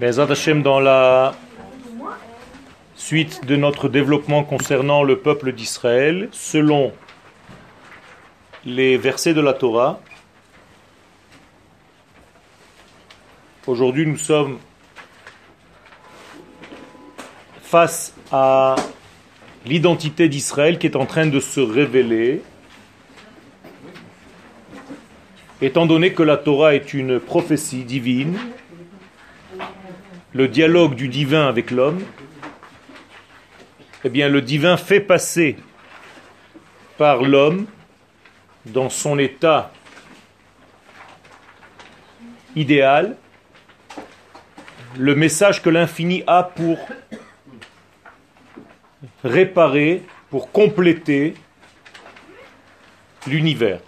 Dans la suite de notre développement concernant le peuple d'Israël, selon les versets de la Torah, aujourd'hui nous sommes face à l'identité d'Israël qui est en train de se révéler, étant donné que la Torah est une prophétie divine, le dialogue du divin avec l'homme, eh bien le divin fait passer par l'homme dans son état idéal le message que l'infini a pour réparer, pour compléter l'univers.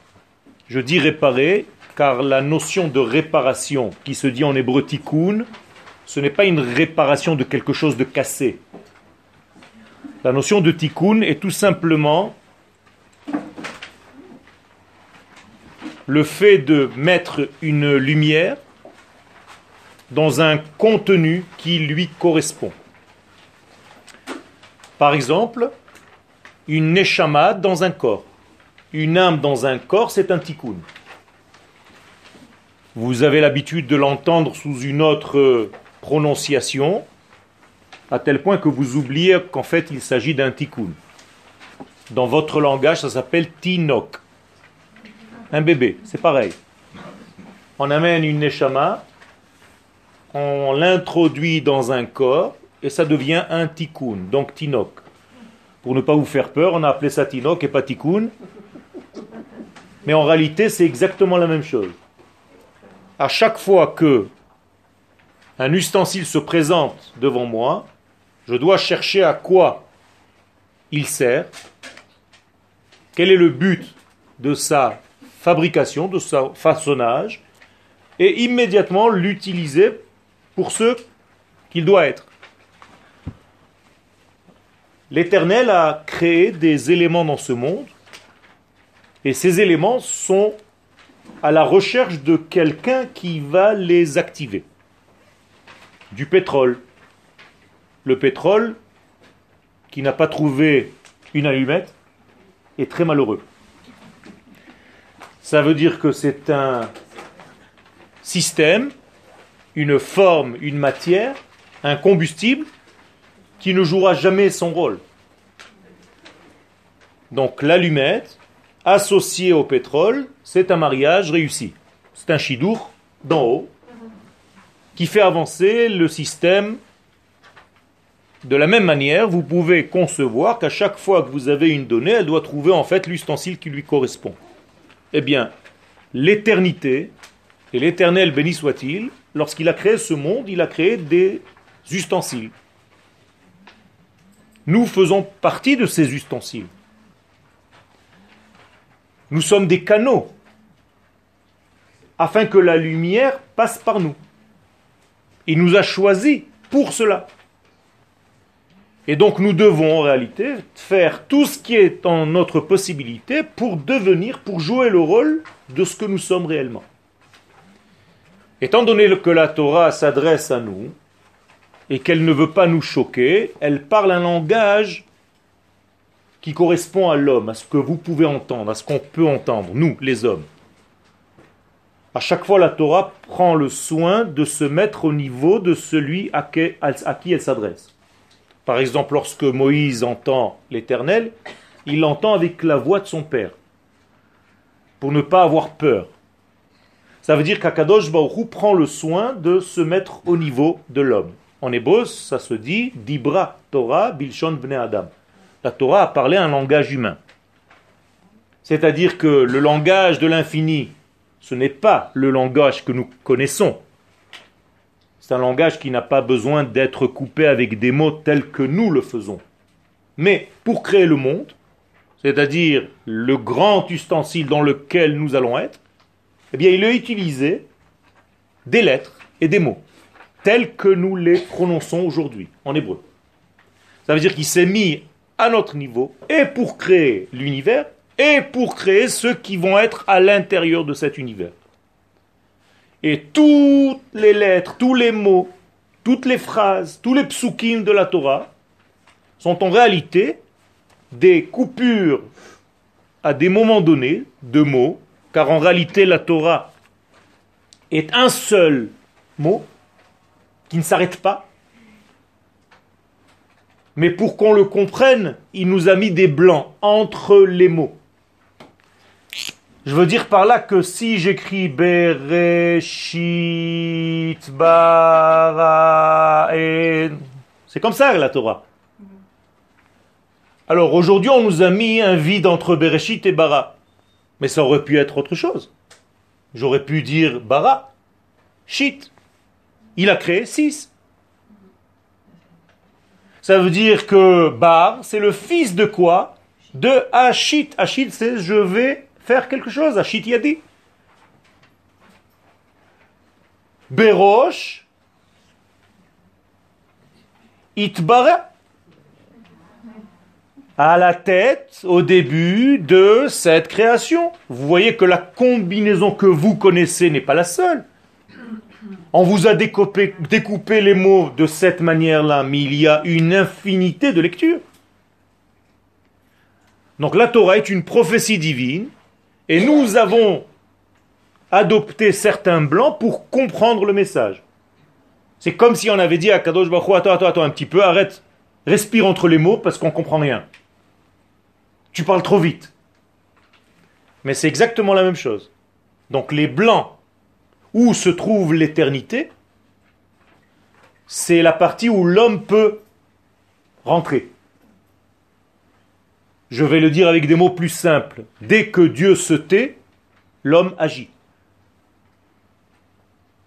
Je dis réparer car la notion de réparation qui se dit en hébreu tikkun, ce n'est pas une réparation de quelque chose de cassé. La notion de tikkun est tout simplement le fait de mettre une lumière dans un contenu qui lui correspond. Par exemple, une neshama dans un corps. Une âme dans un corps, c'est un tikkun. Vous avez l'habitude de l'entendre sous une autre prononciation, à tel point que vous oubliez qu'en fait il s'agit d'un tikkun. Dans votre langage, ça s'appelle tinok. Un bébé, c'est pareil. On amène une neshama, on l'introduit dans un corps, et ça devient un tikkun, donc tinok. Pour ne pas vous faire peur, on a appelé ça tinok et pas tikkun. Mais en réalité, c'est exactement la même chose. À chaque fois que un ustensile se présente devant moi, je dois chercher à quoi il sert, quel est le but de sa fabrication, de son façonnage, et immédiatement l'utiliser pour ce qu'il doit être. L'Éternel a créé des éléments dans ce monde, et ces éléments sont à la recherche de quelqu'un qui va les activer. Du pétrole. Le pétrole, qui n'a pas trouvé une allumette, est très malheureux. Ça veut dire que c'est un système, une forme, une matière, un combustible qui ne jouera jamais son rôle. Donc l'allumette, associée au pétrole, c'est un mariage réussi. C'est un chidour d'en haut qui fait avancer le système. De la même manière, vous pouvez concevoir qu'à chaque fois que vous avez une donnée, elle doit trouver en fait l'ustensile qui lui correspond. Eh bien, l'éternité, et l'éternel béni soit-il, lorsqu'il a créé ce monde, il a créé des ustensiles. Nous faisons partie de ces ustensiles. Nous sommes des canaux afin que la lumière passe par nous. Il nous a choisis pour cela. Et donc nous devons en réalité faire tout ce qui est en notre possibilité pour devenir, pour jouer le rôle de ce que nous sommes réellement. Étant donné que la Torah s'adresse à nous, et qu'elle ne veut pas nous choquer, elle parle un langage qui correspond à l'homme, à ce que vous pouvez entendre, à ce qu'on peut entendre, nous, les hommes. À chaque fois, la Torah prend le soin de se mettre au niveau de celui à qui elle s'adresse. Par exemple, lorsque Moïse entend l'Éternel, il l'entend avec la voix de son père, pour ne pas avoir peur. Ça veut dire qu'Akadosh Baruch prend le soin de se mettre au niveau de l'homme. En hébreu, ça se dit Dibra Torah Bilshon Bne Adam. La Torah a parlé un langage humain. C'est-à-dire que le langage de l'infini, ce n'est pas le langage que nous connaissons. C'est un langage qui n'a pas besoin d'être coupé avec des mots tels que nous le faisons. Mais pour créer le monde, c'est-à-dire le grand ustensile dans lequel nous allons être, eh bien, il a utilisé des lettres et des mots tels que nous les prononçons aujourd'hui en hébreu. Ça veut dire qu'il s'est mis à notre niveau et pour créer l'univers et pour créer ceux qui vont être à l'intérieur de cet univers. Et toutes les lettres, tous les mots toutes les phrases, tous les psukim de la Torah sont en réalité des coupures à des moments donnés de mots, car en réalité la Torah est un seul mot qui ne s'arrête pas. Mais pour qu'on le comprenne, il nous a mis des blancs entre les mots. Je veux dire par là que si j'écris Bereshit bara c'est comme ça la Torah. Alors aujourd'hui, on nous a mis un vide entre Bereshit et Bara. Mais ça aurait pu être autre chose. J'aurais pu dire Bara, Shit. Il a créé six. Ça veut dire que Bar, c'est le fils de quoi? De Ashit. Ashit, c'est je vais faire quelque chose. Ashit Yadi. Berosh, Itbara. À la tête, au début de cette création. Vous voyez que la combinaison que vous connaissez n'est pas la seule. On vous a découpé, découpé les mots de cette manière-là, mais il y a une infinité de lectures. Donc la Torah est une prophétie divine, et nous avons adopté certains blancs pour comprendre le message. C'est comme si on avait dit à Kadosh Baruch attends, attends, attends un petit peu, arrête, respire entre les mots parce qu'on ne comprend rien. Tu parles trop vite. Mais c'est exactement la même chose. Donc les blancs où se trouve l'éternité, c'est la partie où l'homme peut rentrer. Je vais le dire avec des mots plus simples. Dès que Dieu se tait, l'homme agit.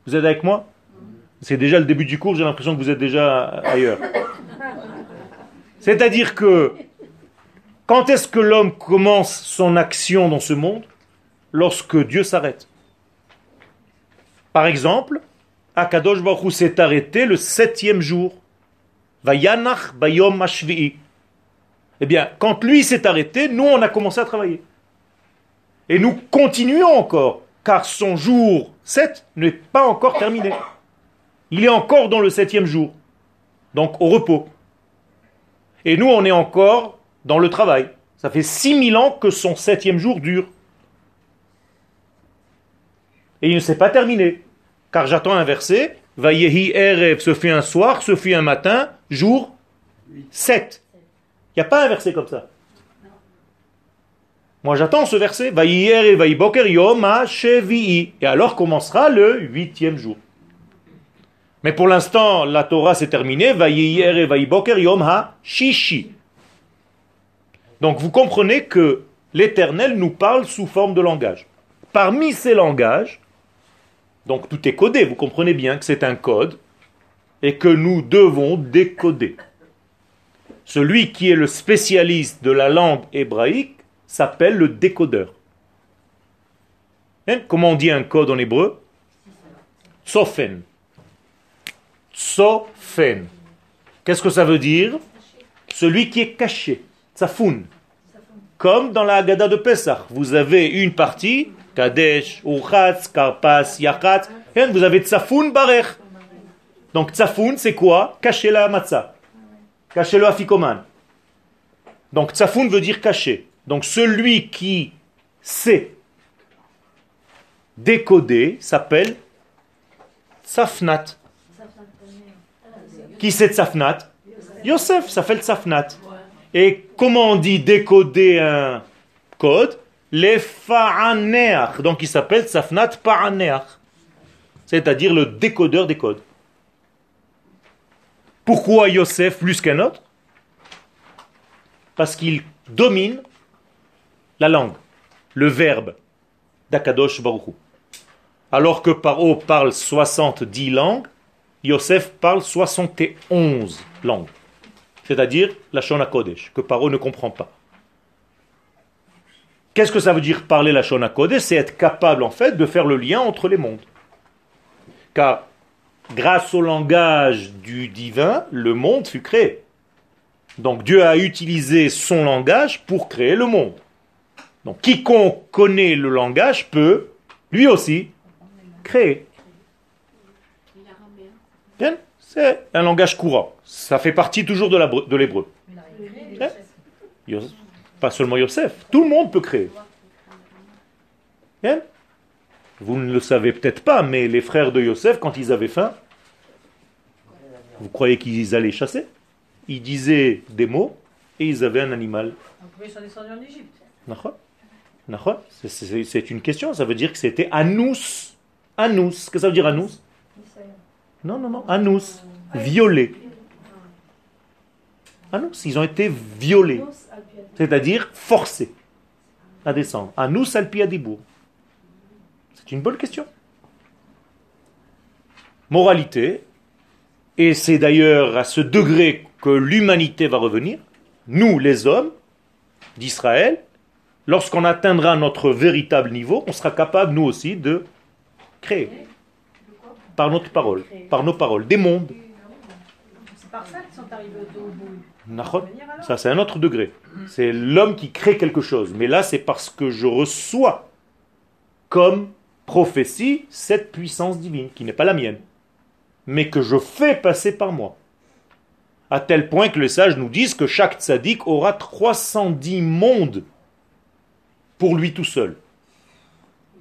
Vous êtes avec moi? C'est déjà le début du cours, j'ai l'impression que vous êtes déjà ailleurs. C'est-à-dire que quand est-ce que l'homme commence son action dans ce monde? Lorsque Dieu s'arrête. Par exemple, Akadosh Baruch s'est arrêté le septième jour. Eh bien, quand lui s'est arrêté, nous, on a commencé à travailler. Et nous continuons encore, car son jour 7 n'est pas encore terminé. Il est encore dans le septième jour, donc au repos. Et nous, on est encore dans le travail. Ça fait 6000 ans que son septième jour dure. Et il ne s'est pas terminé. Car j'attends un verset. Vayehi Erev se fait un soir, se fait un matin, jour 7. Il n'y a pas un verset comme ça. Moi j'attends ce verset. Et alors commencera le huitième jour. Mais pour l'instant, la Torah s'est terminée. Donc vous comprenez que l'Éternel nous parle sous forme de langage. Parmi ces langages, donc tout est codé, vous comprenez bien que c'est un code et que nous devons décoder. Celui qui est le spécialiste de la langue hébraïque s'appelle le décodeur. Hein? Comment on dit un code en hébreu? Tsofen. Tsofen. Qu'est-ce que ça veut dire? Celui qui est caché. Tsafoun. Comme dans la Haggadah de Pessah. Vous avez une partie Kadesh, Urchatz, Karpas, Yachatz. Vous avez Tsafoun Barech. Donc Tsafoun, c'est quoi? Cacher la matzah. Cacher le afikoman. Donc Tsafoun veut dire cacher. Donc celui qui sait décoder s'appelle Tsafnat. Qui c'est Tsafnat? Yosef s'appelle Tsafnat. Et comment on dit décoder un code? Les fa'aneach. Donc il s'appelle Safnat Pa'aneach. C'est-à-dire le décodeur des codes. Pourquoi Yosef plus qu'un autre? Parce qu'il domine la langue, le verbe d'Akadosh Baruch Alors que Paro parle 70 langues, Yosef parle 71 langues. C'est-à-dire la Shona Kodesh, que Paro ne comprend pas. Qu'est-ce que ça veut dire parler la Shona Kodesh? C'est être capable en fait de faire le lien entre les mondes. Car grâce au langage du divin, le monde fut créé. Donc Dieu a utilisé son langage pour créer le monde. Donc quiconque connaît le langage peut, lui aussi, créer. C'est un langage courant. Ça fait partie toujours de l'hébreu. Pas seulement Yosef. Tout le monde peut créer. Vous ne le savez peut-être pas, mais les frères de Yosef, quand ils avaient faim, vous croyez qu'ils allaient chasser? Ils disaient des mots et ils avaient un animal. Donc, ils sont descendus en Égypte. C'est- une question, ça veut dire que c'était Anous. Anous. Qu'est-ce que ça veut dire Anous Non, non, non. Anous. Violé. Anous. Ils ont été violés. C'est-à-dire forcés à descendre. Anous alpiadibour. C'est une bonne question. Moralité, et c'est d'ailleurs à ce degré que l'humanité va revenir, nous les hommes d'Israël, lorsqu'on atteindra notre véritable niveau, on sera capable nous aussi de créer par notre parole, par nos paroles, des mondes. C'est par ça qu'ils sont arrivés au Nachon. Ça, c'est un autre degré. C'est l'homme qui crée quelque chose. Mais là, c'est parce que je reçois comme prophétie cette puissance divine, qui n'est pas la mienne, mais que je fais passer par moi. À tel point que les sages nous disent que chaque tzaddik aura 310 mondes pour lui tout seul,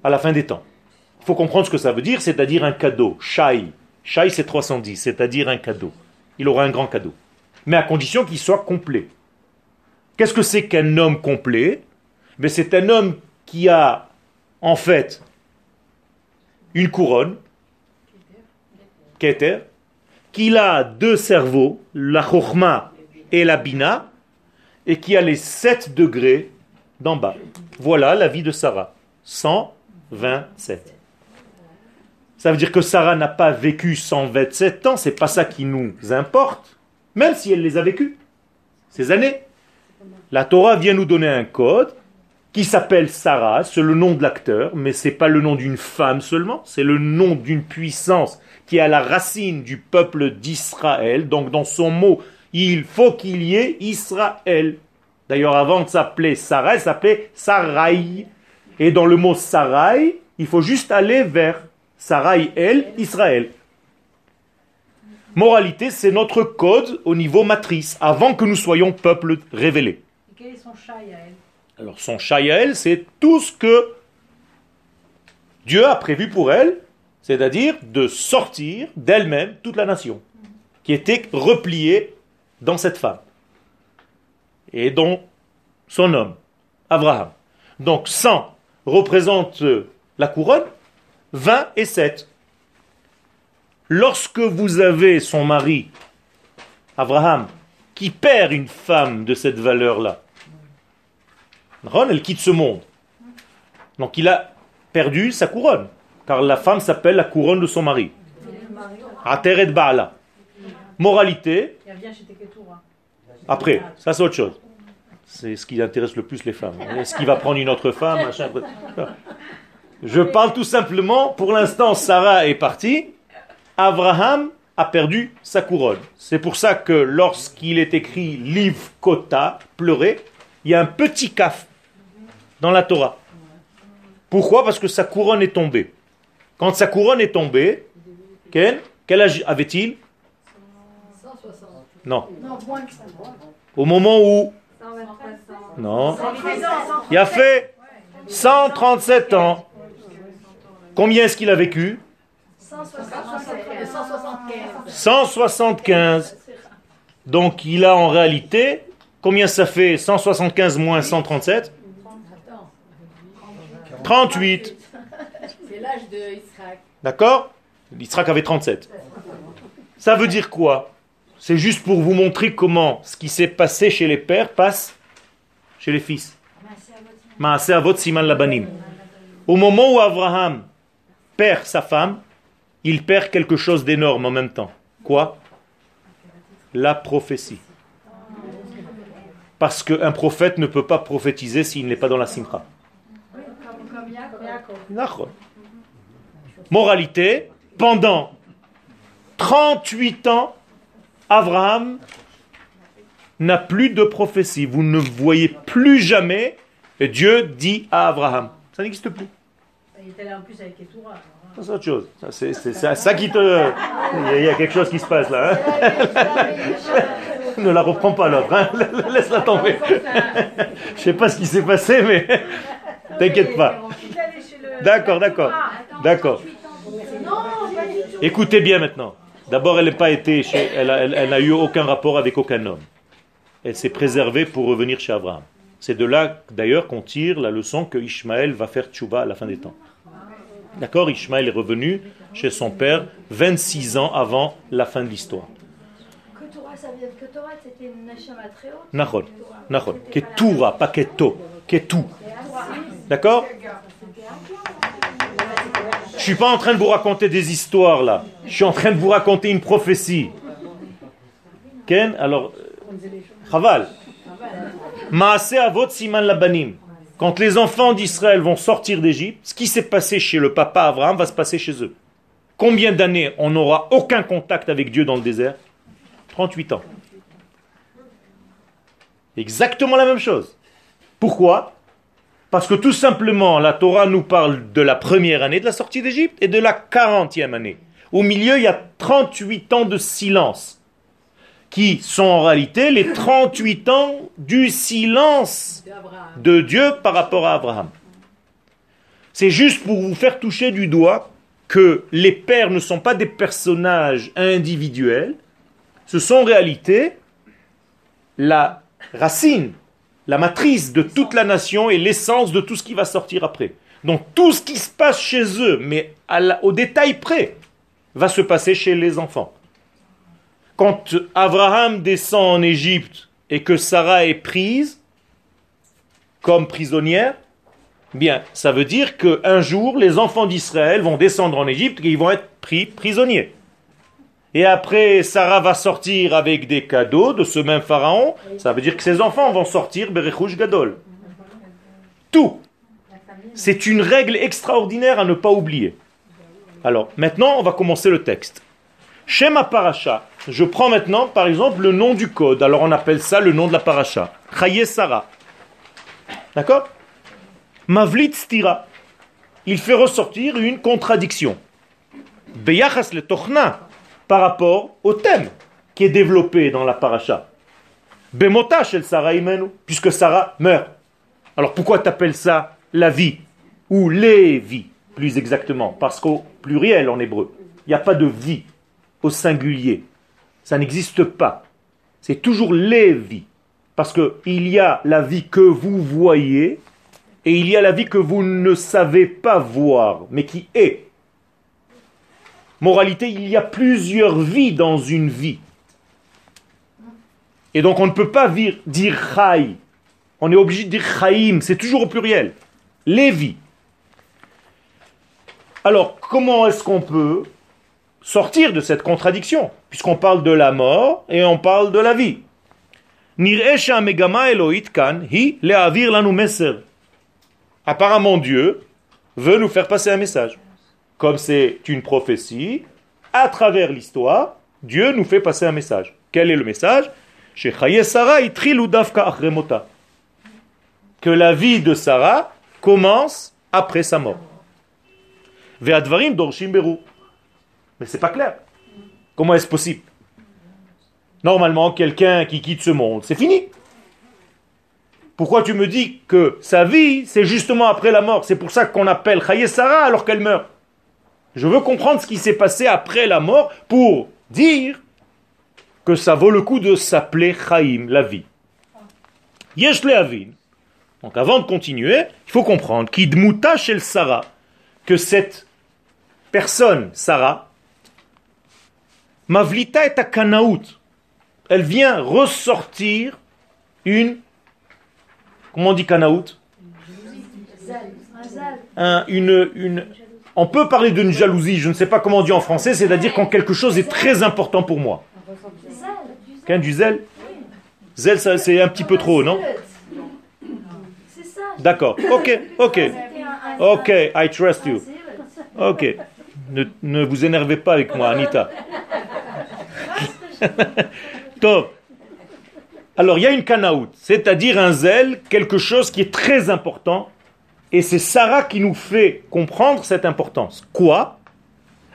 à la fin des temps. Il faut comprendre ce que ça veut dire, c'est-à-dire un cadeau. Shai. Shai, c'est 310, c'est-à-dire un cadeau. Il aura un grand cadeau mais à condition qu'il soit complet. Qu'est-ce que c'est qu'un homme complet? Mais C'est un homme qui a en fait une couronne, Keter, qu'il a deux cerveaux, la Chochma et la Bina, et qui a les sept degrés d'en bas. Voilà la vie de Sarah. 127. Ça veut dire que Sarah n'a pas vécu 127 ans, c'est pas ça qui nous importe même si elle les a vécues, ces années. La Torah vient nous donner un code qui s'appelle Sarah, c'est le nom de l'acteur, mais ce n'est pas le nom d'une femme seulement, c'est le nom d'une puissance qui est à la racine du peuple d'Israël. Donc dans son mot, il faut qu'il y ait Israël. D'ailleurs, avant de s'appeler Sarah, elle s'appelait Sarai. Et dans le mot Sarai, il faut juste aller vers Sarai, elle, Israël. Moralité, c'est notre code au niveau matrice, avant que nous soyons peuple révélé. Et quel est son Alors son elle, c'est tout ce que Dieu a prévu pour elle, c'est-à-dire de sortir d'elle-même toute la nation, qui était repliée dans cette femme, et dont son homme, Abraham. Donc 100 représente la couronne, 20 et 7. Lorsque vous avez son mari, Abraham, qui perd une femme de cette valeur-là, elle quitte ce monde. Donc il a perdu sa couronne, car la femme s'appelle la couronne de son mari. Ateret Baala. Moralité, après, ça c'est autre chose. C'est ce qui intéresse le plus les femmes. Est-ce qu'il va prendre une autre femme Je parle tout simplement, pour l'instant, Sarah est partie, Abraham a perdu sa couronne. C'est pour ça que lorsqu'il est écrit Liv Kota, pleurer, il y a un petit kaf dans la Torah. Pourquoi? Parce que sa couronne est tombée. Quand sa couronne est tombée, quel, quel âge avait-il? Non. Au moment où Non. Il a fait 137 ans. Combien est-ce qu'il a vécu? 175. Donc il a en réalité, combien ça fait? 175 moins 137 38. C'est l'âge de. D'accord? Israël avait 37. Ça veut dire quoi? C'est juste pour vous montrer comment ce qui s'est passé chez les pères passe chez les fils. Labanim. Au moment où Abraham perd sa femme, il perd quelque chose d'énorme en même temps. Quoi? La prophétie. Parce qu'un prophète ne peut pas prophétiser s'il n'est pas dans la simcha. Moralité, pendant 38 ans, Abraham n'a plus de prophétie. Vous ne voyez plus jamais et Dieu dit à Abraham. Ça n'existe plus. Il était là en plus avec Ketura. hein. C'est autre chose. C'est ça, ça qui te. Il y, a, il y a quelque chose qui se passe là. hein. ne la reprends pas l'autre. hein. Laisse-la tomber. Je sais pas ce qui s'est passé, mais t'inquiète pas. D'accord, d'accord. Ah, D'accord. Écoutez bien maintenant. D'abord, elle n'a pas été chez, elle, a- elle- eu aucun rapport avec aucun homme. Elle s'est préservée pour revenir chez Abraham. C'est de là, d'ailleurs, qu'on tire la leçon que Ishmaël va faire tchouva à la fin des temps. D'accord Ishmaël est revenu chez son père 26 ans avant la fin de l'histoire. Ketura, ça vient de Ketura, c'était une neshama très haute. Nahon. Nahon. Ketura, pas Keto. Ketu. D'accord? Je suis pas en train de vous raconter des histoires là. Je suis en train de vous raconter une prophétie. Ken Alors, Chaval. Avot siman labanim. Quand les enfants d'Israël vont sortir d'Égypte, ce qui s'est passé chez le papa Abraham va se passer chez eux. Combien d'années on n'aura aucun contact avec Dieu dans le désert? 38 ans. Exactement la même chose. Pourquoi? Parce que tout simplement, la Torah nous parle de la première année de la sortie d'Égypte et de la 40e année. Au milieu, il y a 38 ans de silence, qui sont en réalité les 38 ans du silence de Dieu par rapport à Abraham. C'est juste pour vous faire toucher du doigt que les pères ne sont pas des personnages individuels, ce sont en réalité la racine, la matrice de toute la nation et l'essence de tout ce qui va sortir après. Donc tout ce qui se passe chez eux, mais au détail près, va se passer chez les enfants. Quand Abraham descend en Égypte et que Sarah est prise comme prisonnière, bien, ça veut dire qu'un jour, les enfants d'Israël vont descendre en Égypte et ils vont être pris prisonniers. Et après, Sarah va sortir avec des cadeaux de ce même pharaon. Ça veut dire que ses enfants vont sortir Berechouch Gadol. Tout. C'est une règle extraordinaire à ne pas oublier. Alors, maintenant, on va commencer le texte. Shema Paracha. Je prends maintenant, par exemple, le nom du code. Alors, on appelle ça le nom de la Paracha. Chaye Sarah. D'accord? Mavlit Stira. Il fait ressortir une contradiction. Beyachas le Tochna. Par rapport au thème qui est développé dans la Paracha. Bemota shel Sarah imenu. Puisque Sarah meurt. Alors, pourquoi t'appelles ça la vie Ou les vies, plus exactement? Parce qu'au pluriel en hébreu, il n'y a pas de vie au singulier. Ça n'existe pas. C'est toujours les vies. Parce qu'il y a la vie que vous voyez et il y a la vie que vous ne savez pas voir, mais qui est moralité, il y a plusieurs vies dans une vie. Et donc on ne peut pas dire, dire. On est obligé de dire chaim. C'est toujours au pluriel. Les vies. Alors comment est-ce qu'on peut sortir de cette contradiction Puisqu'on parle de la mort et on parle de la vie? Apparemment Dieu veut nous faire passer un message. Comme c'est une prophétie, à travers l'histoire, Dieu nous fait passer un message. Quel est le message? Que la vie de Sarah commence après sa mort. Mais c'est pas clair. Comment est-ce possible? Normalement, quelqu'un qui quitte ce monde, c'est fini. Pourquoi tu me dis que sa vie, c'est justement après la mort? C'est pour ça qu'on appelle Chaye Sarah alors qu'elle meurt. Je veux comprendre ce qui s'est passé après la mort pour dire que ça vaut le coup de s'appeler Chaim, la vie. Yesh le'avin. Donc avant de continuer, il faut comprendre qu'idmuta shel Sarah, que cette personne, Sarah, mavlita et kanaout, elle vient ressortir une, comment on dit kanaout? Un zal. Un- une, une, on peut parler d'une jalousie, je ne sais pas comment on dit en français, c'est-à-dire quand quelque chose est très important pour moi. Qu'un du zèle Zèle, c'est un petit peu trop, non C'est ça. D'accord, ok, ok, ok. I trust you. Ok, ne, ne vous énervez pas avec moi, Anita. Top. Alors, il y a une kanaout, c'est-à-dire un zèle, quelque chose qui est très important, Et c'est Sarah qui nous fait comprendre cette importance. Quoi?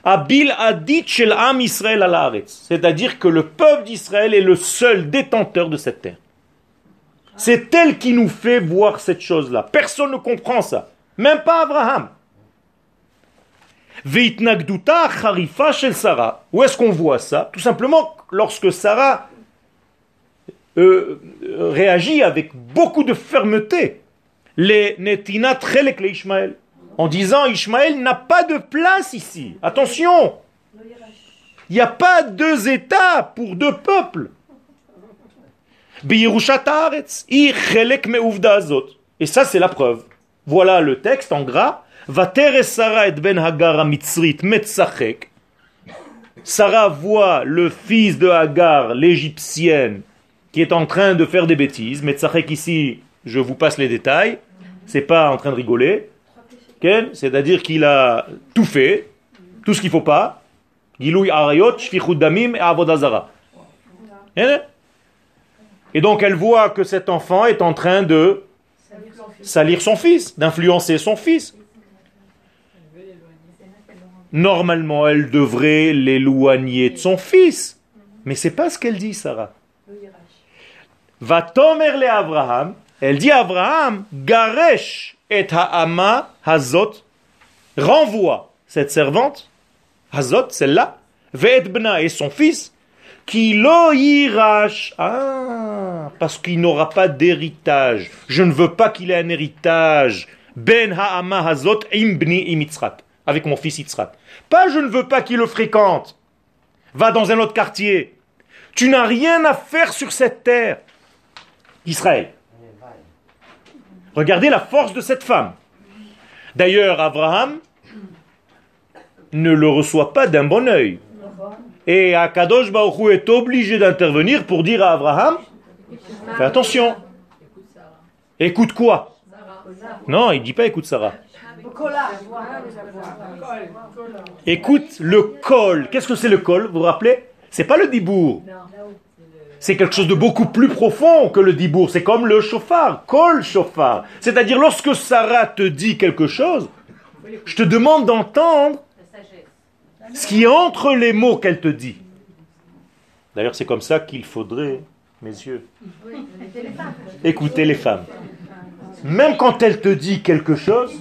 Abil adit shel am Israël al C'est-à-dire que le peuple d'Israël est le seul détenteur de cette terre. C'est elle qui nous fait voir cette chose-là. Personne ne comprend ça. Même pas Abraham. Veitnagduta charifa shel Sarah. Où est-ce qu'on voit ça? Tout simplement lorsque Sarah euh, euh, réagit avec beaucoup de fermeté. Les netinat chelek le Ishmael en disant Ishmaël n'a pas de place ici. Attention Il n'y a pas deux États pour deux peuples. Et ça, c'est la preuve. Voilà le texte en gras. ben Sarah voit le fils de Hagar, l'égyptienne, qui est en train de faire des bêtises. Metzachek ici, je vous passe les détails. C'est pas en train de rigoler c'est-à-dire qu'il a tout fait, tout ce qu'il ne faut pas. Et donc elle voit que cet enfant est en train de salir son fils, d'influencer son fils. Normalement, elle devrait l'éloigner de son fils. Mais c'est pas ce qu'elle dit, Sarah. Va tomerle Abraham. Elle dit à Abraham, Garesh et ha'ama hazot, renvoie cette servante, hazot, celle-là, ve'et et son fils, qui ah, parce qu'il n'aura pas d'héritage. Je ne veux pas qu'il ait un héritage. Ben ha'ama hazot imbni imitzrat, avec mon fils Yitzrat. Pas je ne veux pas qu'il le fréquente. Va dans un autre quartier. Tu n'as rien à faire sur cette terre. Israël. Regardez la force de cette femme. D'ailleurs, Abraham ne le reçoit pas d'un bon oeil. Et Akadosh Baruch est obligé d'intervenir pour dire à Abraham Fais attention. Écoute quoi? Non, il ne dit pas écoute Sarah. Écoute le col. Qu'est-ce que c'est le col? Vous vous rappelez? C'est pas le dibour c'est quelque chose de beaucoup plus profond que le dibour. C'est comme le chauffard, kol chauffard. C'est-à-dire lorsque Sarah te dit quelque chose, je te demande d'entendre ce qui est entre les mots qu'elle te dit. D'ailleurs, c'est comme ça qu'il faudrait, messieurs, écouter les femmes. Même quand elle te dit quelque chose,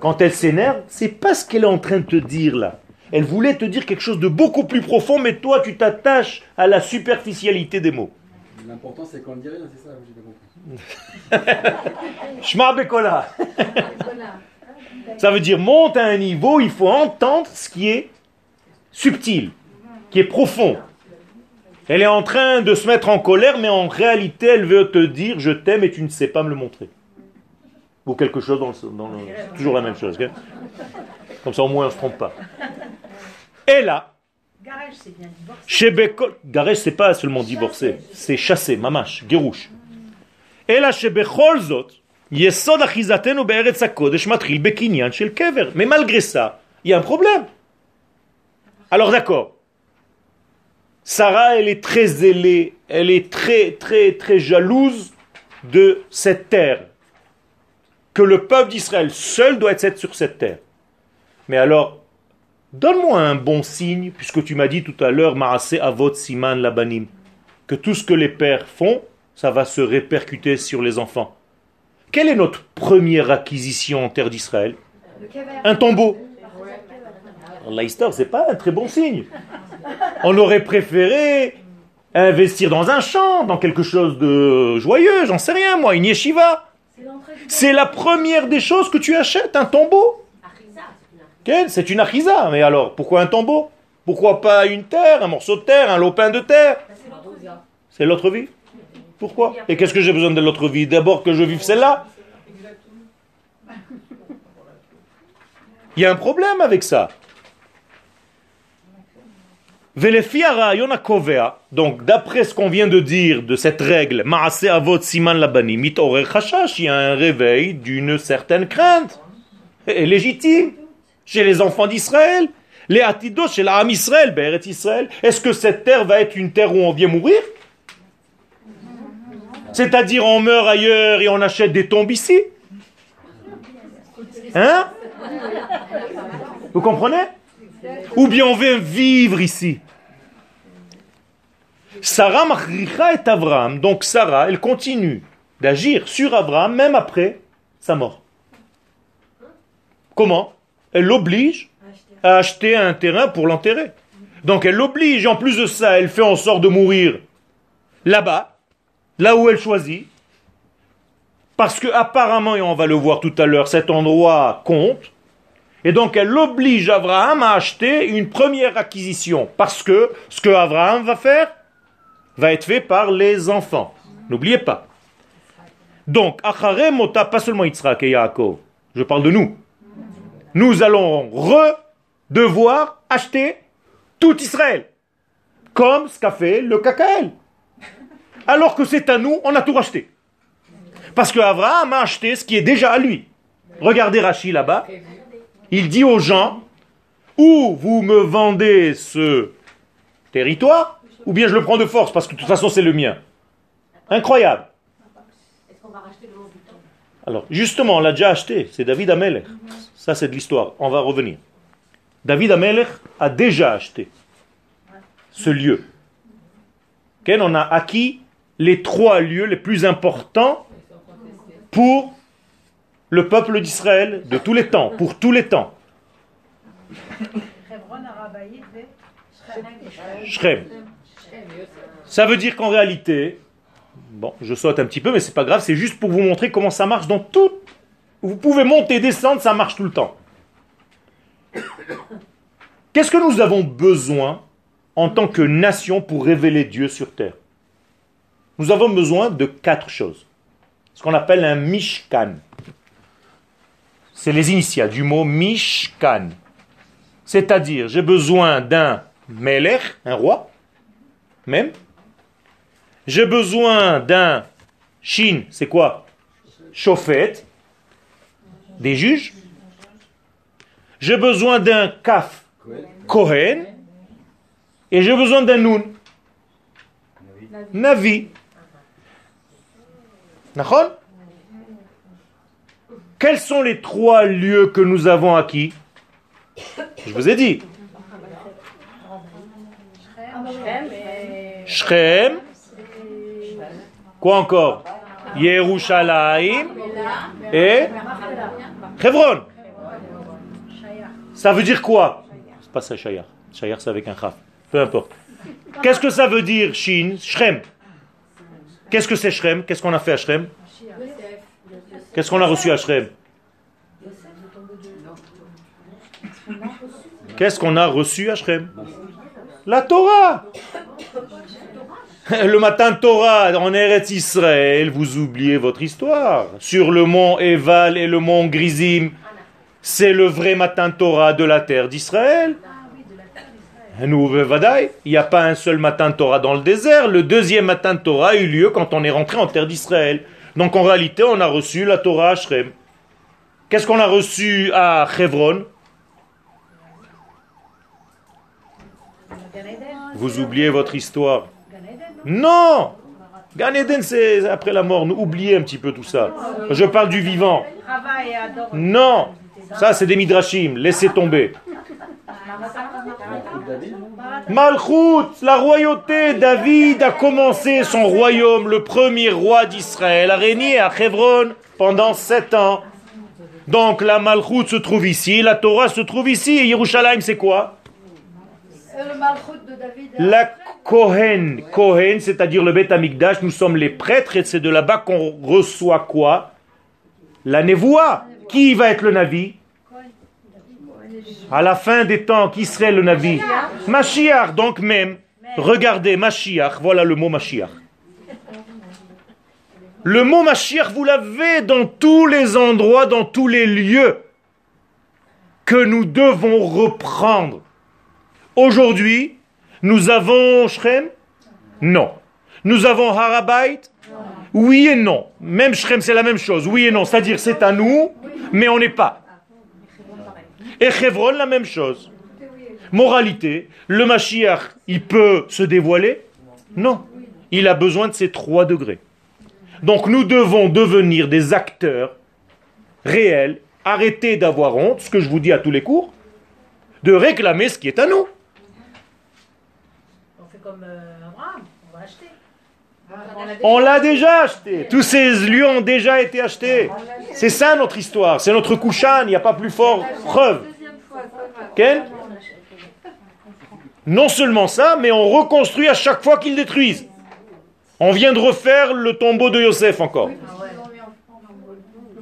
quand elle s'énerve, c'est pas ce qu'elle est en train de te dire là. Elle voulait te dire quelque chose de beaucoup plus profond, mais toi, tu t'attaches à la superficialité des mots. L'important, c'est qu'on dit rien, c'est ça, j'ai compris. Shma Bekola. Ça veut dire, monte à un niveau, il faut entendre ce qui est subtil, qui est profond. Elle est en train de se mettre en colère, mais en réalité, elle veut te dire, je t'aime et tu ne sais pas me le montrer. Ou quelque chose dans le... Dans toujours la même chose. Comme ça, au moins, on ne se trompe pas. Et là, chez Garesh, c'est pas seulement divorcé, c'est chassé, mamash, gerouche. Et là, chez Bechol Zot, Yesod achizatenu be'eretz hakodesh matril bekinyan shel kever. Mais malgré ça, il y a un problème. Alors d'accord, Sarah, elle est très zélée, elle est très, très, très jalouse de cette terre. Que le peuple d'Israël seul doit être sur cette terre. Mais alors, donne-moi un bon signe, puisque tu m'as dit tout à l'heure, Avot Siman Labanim, que tout ce que les pères font, ça va se répercuter sur les enfants. Quelle est notre première acquisition en terre d'Israël Un tombeau. La histoire, c'est pas un très bon signe. On aurait préféré investir dans un champ, dans quelque chose de joyeux, j'en sais rien moi, une yeshiva. C'est la première des choses que tu achètes, un tombeau. C'est une achiza. Mais alors, pourquoi un tombeau? Pourquoi pas une terre, un morceau de terre, un lopin de terre? C'est l'autre vie. Pourquoi? Et qu'est-ce que j'ai besoin de l'autre vie? D'abord que je vive celle-là? Il y a un problème avec ça. Donc, d'après ce qu'on vient de dire de cette règle, il y a un réveil d'une certaine crainte, légitime chez les enfants d'Israël, les atidos chez l'âme Israël, Beret Israël. Est-ce que cette terre va être une terre où on vient mourir? C'est-à-dire on meurt ailleurs et on achète des tombes ici? Hein? Vous comprenez? Ou bien on vient vivre ici? Sarah machricha et Abraham. Donc Sarah, elle continue d'agir sur Abraham même après sa mort. Comment? Elle l'oblige à acheter un terrain pour l'enterrer. Donc elle l'oblige, en plus de ça, elle fait en sorte de mourir là-bas, là où elle choisit. Parce que apparemment, et on va le voir tout à l'heure, cet endroit compte. Et donc elle oblige Abraham à acheter une première acquisition. Parce que ce que Abraham va faire va être fait par les enfants. N'oubliez pas. Donc, Acharem Mota, pas seulement Yitzhak et Yaakov, je parle de nous. Nous allons redevoir acheter tout Israël. Comme ce qu'a fait le KKL. Alors que c'est à nous, on a tout racheté. Parce que Abraham a acheté ce qui est déjà à lui. Regardez Rachid là-bas. Il dit aux gens, ou vous me vendez ce territoire, ou bien je le prends de force, parce que de toute façon c'est le mien. Incroyable. Alors, justement, on l'a déjà acheté, c'est David Amelech. Ça, c'est de l'histoire. On va revenir. David Amelech a déjà acheté ce lieu. On a acquis les trois lieux les plus importants pour le peuple d'Israël de tous les temps, pour tous les temps. Ça veut dire qu'en réalité, bon, je saute un petit peu, mais c'est pas grave, c'est juste pour vous montrer comment ça marche dans tout. Vous pouvez monter, descendre, ça marche tout le temps. Qu'est-ce que nous avons besoin en tant que nation pour révéler Dieu sur terre? Nous avons besoin de quatre choses. Ce qu'on appelle un mishkan. C'est les initiales du mot mishkan. C'est-à-dire, j'ai besoin d'un melech, un roi, même. J'ai besoin d'un shin, c'est quoi? Chauffette, des juges. J'ai besoin d'un kaf, Kohen. Et j'ai besoin d'un nun, Navi. D'accord Quels sont les trois lieux que nous avons acquis? Je vous ai dit. Shrem. Quoi encore? Yerushalayim et Hebron. Ça veut dire quoi? C'est pas ça, Shayar. Shayar, c'est avec un khaf. Peu importe. Qu'est-ce que ça veut dire, Shin? Shrem. Qu'est-ce que c'est Shrem? Qu'est-ce qu'on a fait à Shrem? Qu'est-ce qu'on a reçu à Shrem? Qu'est-ce qu'on a reçu à Shrem? La Torah le matin Torah en Eretz Israël, vous oubliez votre histoire. Sur le mont Eval et le mont Grizim, c'est le vrai matin Torah de la terre d'Israël. Nous, il n'y a pas un seul matin Torah dans le désert. Le deuxième matin Torah a eu lieu quand on est rentré en terre d'Israël. Donc en réalité, on a reçu la Torah à Shrem. Qu'est-ce qu'on a reçu à Hebron Vous oubliez votre histoire. Non Gan Eden, c'est après la mort. Nous oubliez un petit peu tout ça. Je parle du vivant. Non Ça, c'est des midrashim. Laissez tomber. Malchut, la royauté, David a commencé son royaume, le premier roi d'Israël, a régné à Hebron pendant sept ans. Donc la Malchut se trouve ici, la Torah se trouve ici, et Yerushalayim c'est quoi? La Kohen, Kohen, c'est-à-dire le Beth Amikdash, nous sommes les prêtres et c'est de là-bas qu'on reçoit quoi? La Nevoa. Qui va être le Navi? À la fin des temps, qui serait le Navi? Mashiach, donc même. Regardez, Mashiach, voilà le mot Mashiach. Le mot Mashiach, vous l'avez dans tous les endroits, dans tous les lieux que nous devons reprendre. Aujourd'hui, nous avons Shrem Non. Nous avons Harabait? Oui et non. Même Shrem, c'est la même chose. Oui et non. C'est-à-dire, c'est à nous, mais on n'est pas. Et Chevron, la même chose. Moralité, le Mashiach, il peut se dévoiler? Non. Il a besoin de ces trois degrés. Donc nous devons devenir des acteurs réels arrêtez d'avoir honte, ce que je vous dis à tous les cours, de réclamer ce qui est à nous. Comme euh, Abraham, on va acheter. On l'a déjà acheté. Tous ces lieux ont déjà été achetés. C'est ça notre histoire. C'est notre Kushan. Il n'y a pas plus fort preuve. Ken Non seulement ça, mais on reconstruit à chaque fois qu'ils détruisent. On vient de refaire le tombeau de Yosef encore.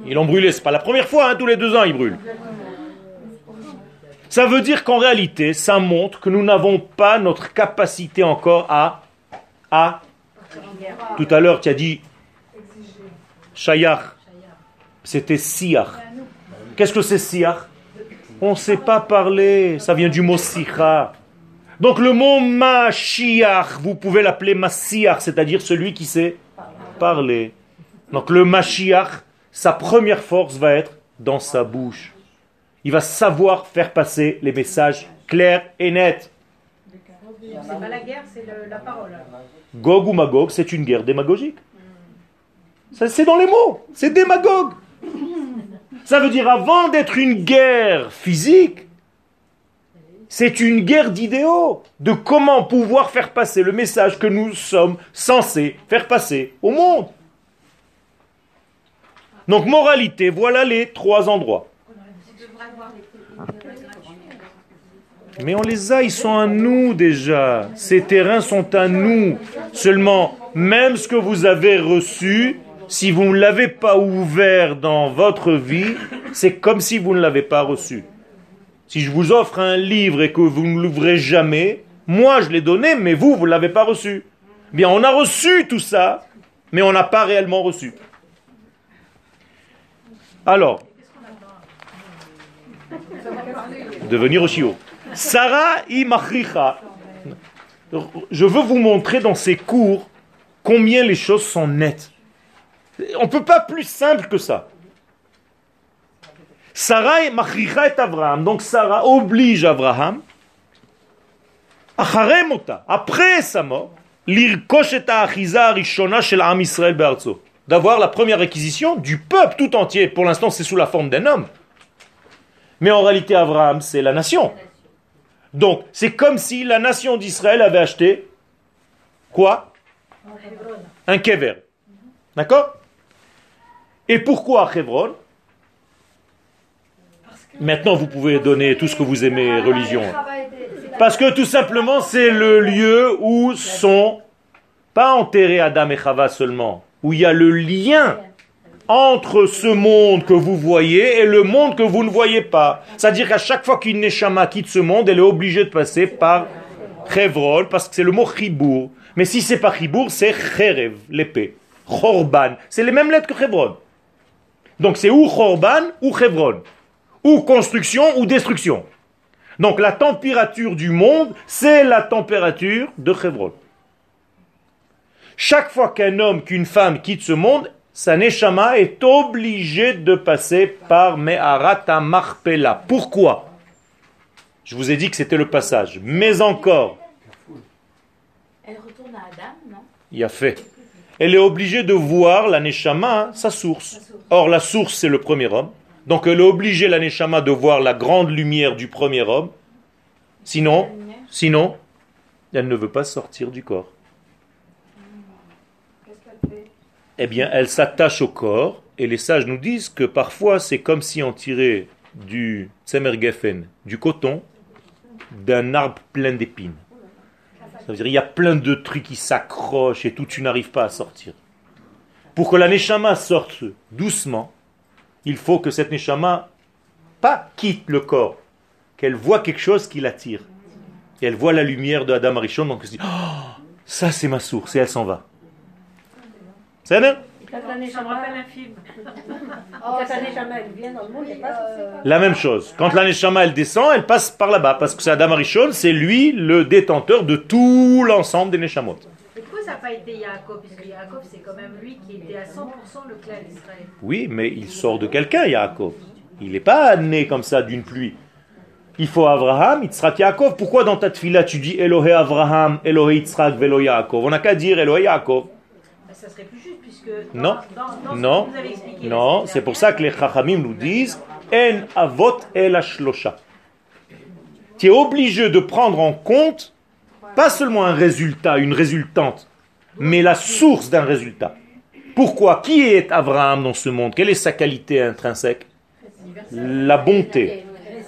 Ils l'ont brûlé. C'est pas la première fois. hein, tous les deux ans, ils brûlent. Ça veut dire qu'en réalité, ça montre que nous n'avons pas notre capacité encore à, à tout à l'heure, tu as dit Shayach. C'était Siach. Qu'est-ce que c'est Siach On ne sait pas parler. Ça vient du mot Sicha. Donc le mot Mashiach, vous pouvez l'appeler Masiach, c'est-à-dire celui qui sait parler. Donc le Mashiach, sa première force va être dans sa bouche. Il va savoir faire passer les messages clairs et nets. C'est pas la guerre, c'est la parole. Gog ou Magog, c'est une guerre démagogique. C'est dans les mots, c'est démagogue. Ça veut dire avant d'être une guerre physique, c'est une guerre d'idéaux, de comment pouvoir faire passer le message que nous sommes censés faire passer au monde. Donc moralité, voilà les trois endroits. Mais on les a, ils sont à nous déjà. Ces terrains sont à nous. Seulement, même ce que vous avez reçu, si vous ne l'avez pas ouvert dans votre vie, c'est comme si vous ne l'avez pas reçu. Si je vous offre un livre et que vous ne l'ouvrez jamais, moi je l'ai donné, mais vous, vous ne l'avez pas reçu. Bien, on a reçu tout ça, mais on n'a pas réellement reçu. Alors, devenir au chiot. Sarah. Je veux vous montrer dans ces cours combien les choses sont nettes. On ne peut pas plus simple que ça. Sarah machricha et Abraham. Donc Sarah oblige Abraham, après sa mort. D'avoir la première réquisition du peuple tout entier. Pour l'instant, c'est sous la forme d'un homme. Mais en réalité, Abraham, c'est la nation. Donc, c'est comme si la nation d'Israël avait acheté quoi? Un kever. D'accord? Et pourquoi Hebron? Maintenant, vous pouvez donner tout ce que vous aimez, religion. Parce que tout simplement, c'est le lieu où sont pas enterrés Adam et Chava seulement, où il y a le lien entre ce monde que vous voyez et le monde que vous ne voyez pas. C'est-à-dire qu'à chaque fois qu'une Neshama quitte ce monde, elle est obligée de passer par Chevron, parce que c'est le mot Chibour. Mais si c'est pas Chibour, c'est Cherev, l'épée. Chorban, c'est les mêmes lettres que Chevron. Donc c'est ou Chorban ou Chevron. Ou construction ou destruction. Donc la température du monde, c'est la température de Chevron. Chaque fois qu'un homme, qu'une femme quitte ce monde, sa neshama est obligée de passer par Me'arata Marpella. Pourquoi? Je vous ai dit que c'était le passage. Mais encore, Elle retourne à Adam, non? Il a fait. Elle est obligée de voir la neshama, hein, sa source. Or, la source, c'est le premier homme. Donc, elle est obligée, la neshama, de voir la grande lumière du premier homme. Sinon, sinon, elle ne veut pas sortir du corps. Eh bien, elle s'attache au corps, et les sages nous disent que parfois, c'est comme si on tirait du du coton, d'un arbre plein d'épines. Ça veut dire il y a plein de trucs qui s'accrochent et tout, tu n'arrives pas à sortir. Pour que la neshama sorte doucement, il faut que cette neshama pas quitte le corps, qu'elle voit quelque chose qui l'attire. Elle voit la lumière de Adam Arishon, donc elle se dit Oh, ça c'est ma source, et elle s'en va. La même chose. Quand la neshama elle descend, elle passe par là-bas, parce que c'est Adam Arishon, c'est lui le détenteur de tout l'ensemble des neshamot. Et pourquoi ça n'a pas été Yaakov? Parce que Yaakov, c'est quand même lui qui était à 100% le clan d'Israël. Oui, mais il sort de quelqu'un, Yaakov. Il n'est pas né comme ça d'une pluie. Il faut Abraham, Yitzhak, Yaakov. Pourquoi dans ta tefila tu dis Elohé Abraham, Elohé Yitzhak, Velo Yaakov? On n'a qu'à dire Elohé Yaakov. Ça serait plus juste puisque. dans- Non. dans- dans ce Non, non, c'est pour ça que les chachamim nous disent En avot el shlosha. Tu es obligé de prendre en compte pas seulement un résultat, une résultante, mais la source d'un résultat. Pourquoi? Qui est Abraham dans ce monde? Quelle est sa qualité intrinsèque? La bonté,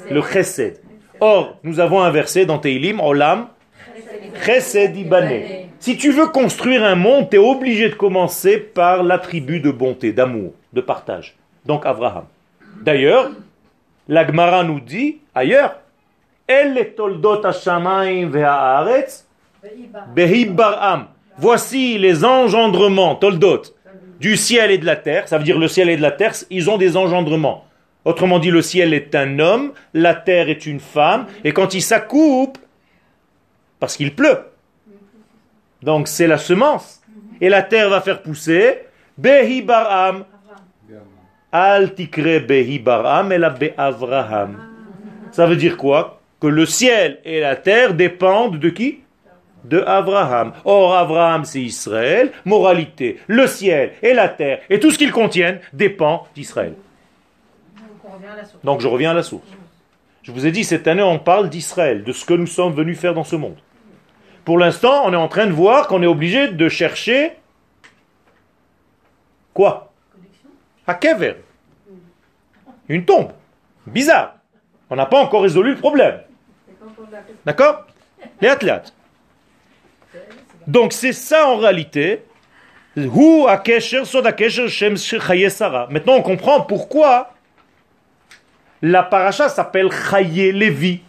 le chesed. Or, nous avons un verset dans Teilim, Olam, chesed ibané. Si tu veux construire un monde, tu es obligé de commencer par l'attribut de bonté, d'amour, de partage. Donc Abraham. D'ailleurs, la Gemara nous dit ailleurs, El toldot. Voici les engendrements, toldot, du ciel et de la terre. Ça veut dire le ciel et de la terre, ils ont des engendrements. Autrement dit, le ciel est un homme, la terre est une femme, et quand ils s'accoupent, parce qu'il pleut, donc c'est la semence, et la terre va faire pousser, behi baram, Al behi baram et la be'avraham. Ça veut dire quoi? Que le ciel et la terre dépendent de qui? De Abraham. Or, Abraham, c'est Israël. Moralité, le ciel et la terre et tout ce qu'ils contiennent dépend d'Israël. Donc, je reviens à la source. Je vous ai dit, cette année, on parle d'Israël, de ce que nous sommes venus faire dans ce monde. Pour l'instant, on est en train de voir qu'on est obligé de chercher quoi? À Kever. Une tombe. Bizarre. On n'a pas encore résolu le problème. D'accord? Les athlètes. Donc c'est ça en réalité. Maintenant on comprend pourquoi la paracha s'appelle Chaye Lévi.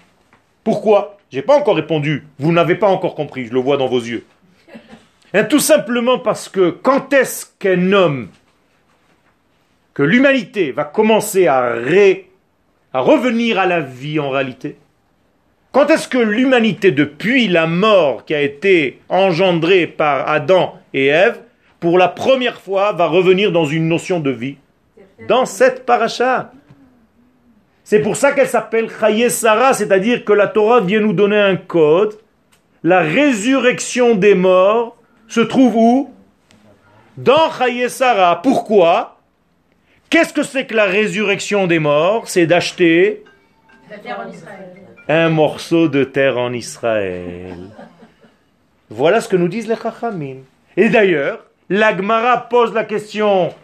Pourquoi? J'ai pas encore répondu. Vous n'avez pas encore compris, je le vois dans vos yeux. Hein, tout simplement parce que quand est-ce qu'un homme, que l'humanité va commencer à, ré- à revenir à la vie en réalité? Quand est-ce que l'humanité, depuis la mort qui a été engendrée par Adam et Ève, pour la première fois va revenir dans une notion de vie? Dans cette paracha. C'est pour ça qu'elle s'appelle Chaye c'est-à-dire que la Torah vient nous donner un code. La résurrection des morts se trouve où? Dans Chaye. Pourquoi? Qu'est-ce que c'est que la résurrection des morts? C'est d'acheter un morceau de terre en Israël. Voilà ce que nous disent les Chachamim. Et d'ailleurs, l'Agmara pose la question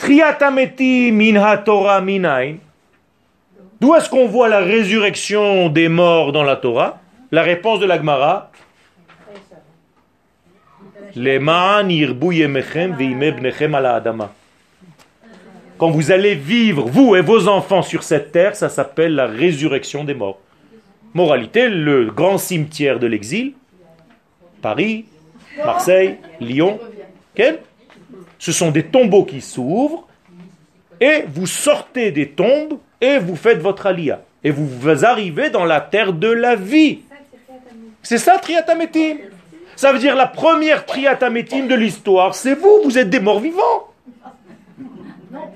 Triatameti min Torah minain. D'où est-ce qu'on voit la résurrection des morts dans la Torah? La réponse de l'Agmara bnechem ala adama. Quand vous allez vivre, vous et vos enfants sur cette terre, ça s'appelle la résurrection des morts. Moralité, le grand cimetière de l'exil, Paris, Marseille, Lyon, quel ce sont des tombeaux qui s'ouvrent et vous sortez des tombes et vous faites votre alia. Et vous arrivez dans la terre de la vie. C'est ça, Triatametim. Ça veut dire la première Triatametim de l'histoire, c'est vous, vous êtes des morts vivants.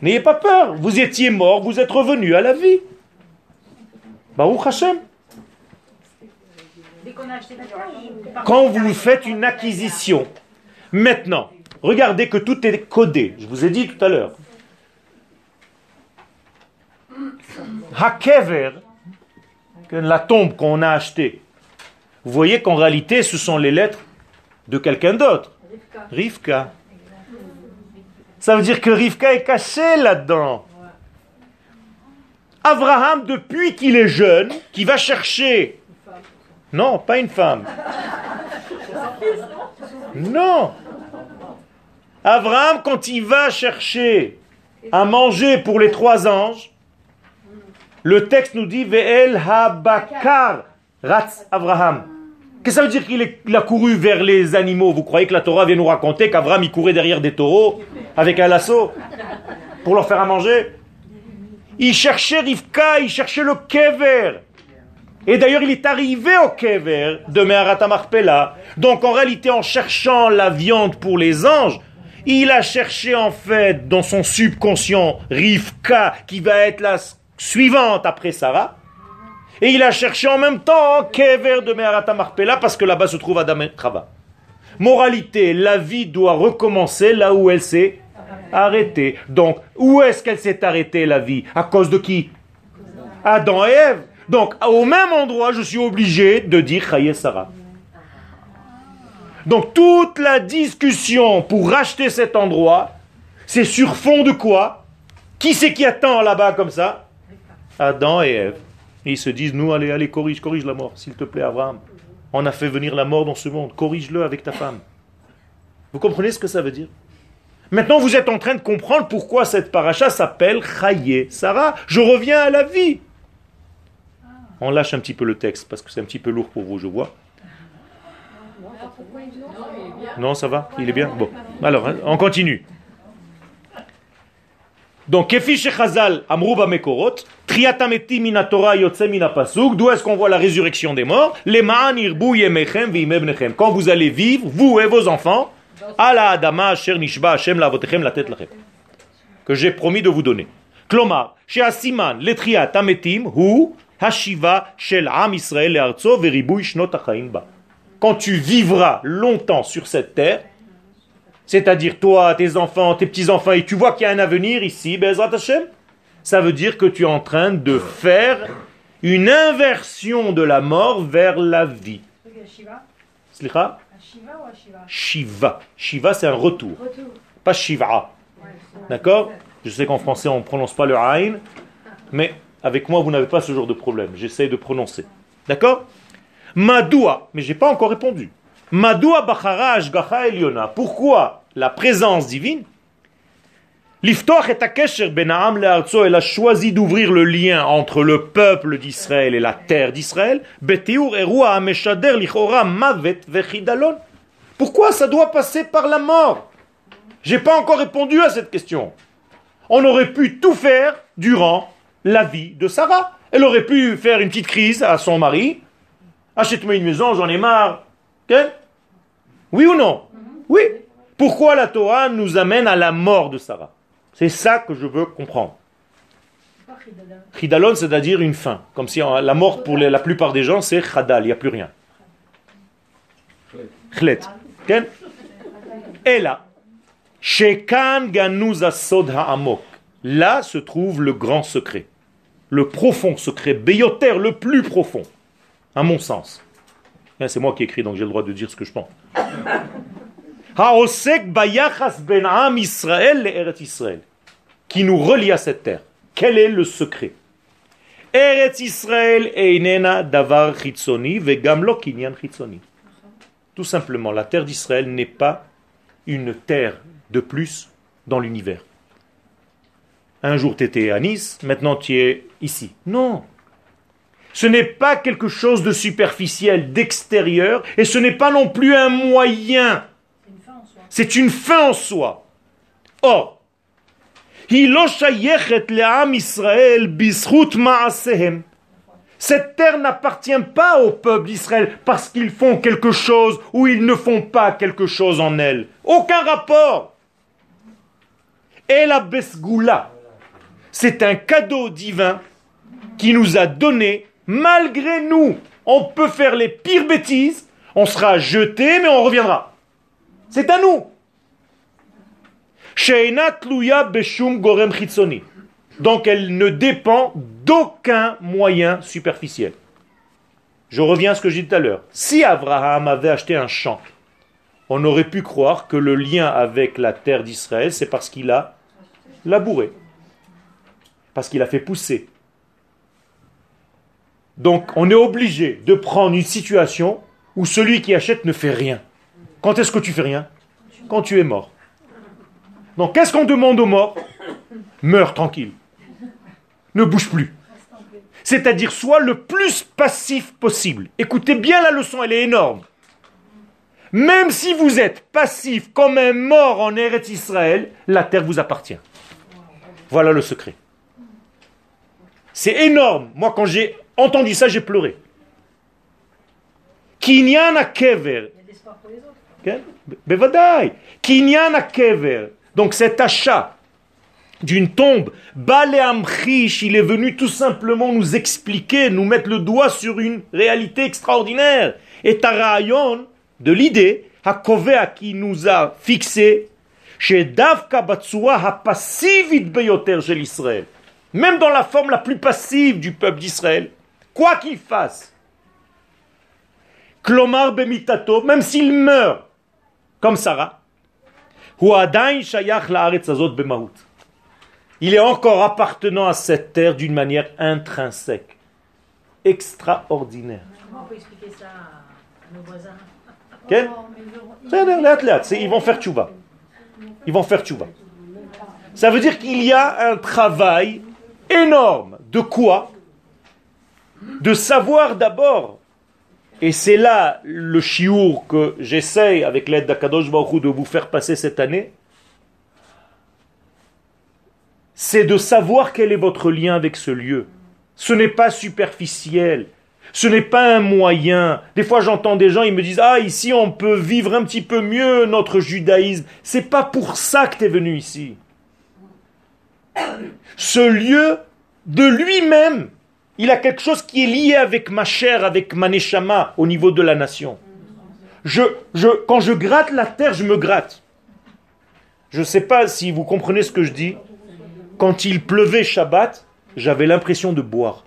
N'ayez pas peur, vous étiez mort, vous êtes revenu à la vie. Baruch Hashem. Quand vous faites une acquisition, maintenant, regardez que tout est codé. Je vous ai dit tout à l'heure. Hakever, la tombe qu'on a achetée, vous voyez qu'en réalité, ce sont les lettres de quelqu'un d'autre. Rivka. Ça veut dire que Rivka est cachée là-dedans. Abraham, depuis qu'il est jeune, qui va chercher. Non, pas une femme. Non. Abraham, quand il va chercher à manger pour les trois anges, le texte nous dit Ve'el habakar ratz Abraham. Qu'est-ce que ça veut dire qu'il a couru vers les animaux? Vous croyez que la Torah vient nous raconter qu'Abraham il courait derrière des taureaux avec un lasso pour leur faire à manger? Il cherchait Rivka, il cherchait le kever. Et d'ailleurs, il est arrivé au kever de Meharat Marpella. Donc en réalité, en cherchant la viande pour les anges, il a cherché en fait dans son subconscient Rivka, qui va être la suivante après Sarah. Et il a cherché en même temps kever de Meharat Marpella parce que là-bas se trouve Adam et Chava. Moralité, la vie doit recommencer là où elle s'est arrêtée. Donc, où est-ce qu'elle s'est arrêtée la vie? À cause de qui? Adam et Ève. Donc, au même endroit, je suis obligé de dire Chaye Sarah. Donc, toute la discussion pour racheter cet endroit, c'est sur fond de quoi? Qui c'est qui attend là-bas comme ça? Adam et Ève. Et ils se disent, nous, allez, allez, corrige, corrige la mort, s'il te plaît, Abraham. On a fait venir la mort dans ce monde, corrige-le avec ta femme. Vous comprenez ce que ça veut dire? Maintenant, vous êtes en train de comprendre pourquoi cette paracha s'appelle Chaye Sarah. Je reviens à la vie. On lâche un petit peu le texte parce que c'est un petit peu lourd pour vous, je vois. Non, ça va Il est bien Bon. Alors, hein, on continue. Donc, Kefish Chazal Amrouba Mekorot, Triatametim mina Torah yotse mina pasuk, d'où est-ce qu'on voit la résurrection des morts? Les ma'an irbu yemechem v'imebnechem. Quand vous allez vivre, vous et vos enfants, ala adama asher nishba Hashem lavotechem la tête lachem. Que j'ai promis de vous donner. Klomar, chez Asiman, le triatametim, hu hashiva shel am Israël le'artzo v'ribui shnot achaim ba. Quand tu vivras longtemps sur cette terre, c'est-à-dire toi, tes enfants, tes petits-enfants, et tu vois qu'il y a un avenir ici, Bezrat Hashem, ça veut dire que tu es en train de faire une inversion de la mort vers la vie. Shiva. Shiva, c'est un retour. Pas Shiva. D'accord? Je sais qu'en français, on ne prononce pas le Ain, mais avec moi, vous n'avez pas ce genre de problème. J'essaie de prononcer. D'accord? Madoua, mais j'ai pas encore répondu. Madoua Bacharaj Gacha Eliona. Pourquoi la présence divine? L'iftoach et Takesher Benaam Learzo, elle a choisi d'ouvrir le lien entre le peuple d'Israël et la terre d'Israël. Betiur Erua Ameshader Lichora Mavet Vechidalon. Pourquoi ça doit passer par la mort? J'ai pas encore répondu à cette question. On aurait pu tout faire durant la vie de Sarah. Elle aurait pu faire une petite crise à son mari. Achète-moi une maison, j'en ai marre. Oui ou non? Oui. Pourquoi la Torah nous amène à la mort de Sarah? C'est ça que je veux comprendre. Chidalon, c'est-à-dire une fin. Comme si la mort pour la plupart des gens, c'est chadal, il n'y a plus rien. Chlet. Et là, Shekan ganouza sod ha'amok. Là se trouve le grand secret. Le profond secret, Béyoter, le plus profond. À mon sens. C'est moi qui écris, donc j'ai le droit de dire ce que je pense. Haosek bayachas ben. Qui nous relie à cette terre. Quel est le secret? Eretz Israël einena davar chitzoni chitzoni. Tout simplement, la terre d'Israël n'est pas une terre de plus dans l'univers. Un jour tu étais à Nice, maintenant tu es ici. Non. Ce n'est pas quelque chose de superficiel, d'extérieur, et ce n'est pas non plus un moyen. C'est une fin en soi. Or, cette terre n'appartient pas au peuple d'Israël parce qu'ils font quelque chose ou ils ne font pas quelque chose en elle. Aucun rapport. Et la Besgoula, c'est un cadeau divin qui nous a donné, malgré nous. On peut faire les pires bêtises, on sera jeté, mais on reviendra. C'est à nous. Donc elle ne dépend d'aucun moyen superficiel. Je reviens à ce que j'ai dit tout à l'heure. Si Abraham avait acheté un champ, on aurait pu croire que le lien avec la terre d'Israël, c'est parce qu'il a labouré, parce qu'il a fait pousser. Donc on est obligé de prendre une situation où celui qui achète ne fait rien. Quand est-ce que tu fais rien Quand tu es mort. Donc qu'est-ce qu'on demande aux morts Meurs tranquille. Ne bouge plus. C'est-à-dire sois le plus passif possible. Écoutez bien la leçon, elle est énorme. Même si vous êtes passif comme un mort en Eretz Israël, la terre vous appartient. Voilà le secret. C'est énorme. Moi, quand j'ai entendu ça, j'ai pleuré. Kinyana kever. Bevadai. Kinyana kever. Donc cet achat d'une tombe, Baleamchish, il est venu tout simplement nous expliquer, nous mettre le doigt sur une réalité extraordinaire. Et Tarayon, de l'idée, Hakovea qui nous a fixé, chez Davka Batsua beyoter chez l'Israël. Même dans la forme la plus passive du peuple d'Israël, quoi qu'il fasse. Klomar bemitato, même s'il meurt, comme Sarah, ben il est encore appartenant à cette terre d'une manière intrinsèque, extraordinaire. Comment on peut expliquer ça à nos voisins? Oh, ils vont faire tchouba. Ils vont faire tchouba. Ça veut dire qu'il y a un travail énorme. De quoi de savoir d'abord, et c'est là le chiour que j'essaye avec l'aide d'Akadosh Baruch de vous faire passer cette année, c'est de savoir quel est votre lien avec ce lieu. Ce n'est pas superficiel. Ce n'est pas un moyen. Des fois, j'entends des gens, ils me disent Ah, ici, on peut vivre un petit peu mieux notre judaïsme. C'est pas pour ça que tu es venu ici. Ce lieu, de lui-même, il a quelque chose qui est lié avec ma chair, avec ma neshama, au niveau de la nation. Quand je gratte la terre, je me gratte. Je ne sais pas si vous comprenez ce que je dis. Quand il pleuvait Shabbat, j'avais l'impression de boire.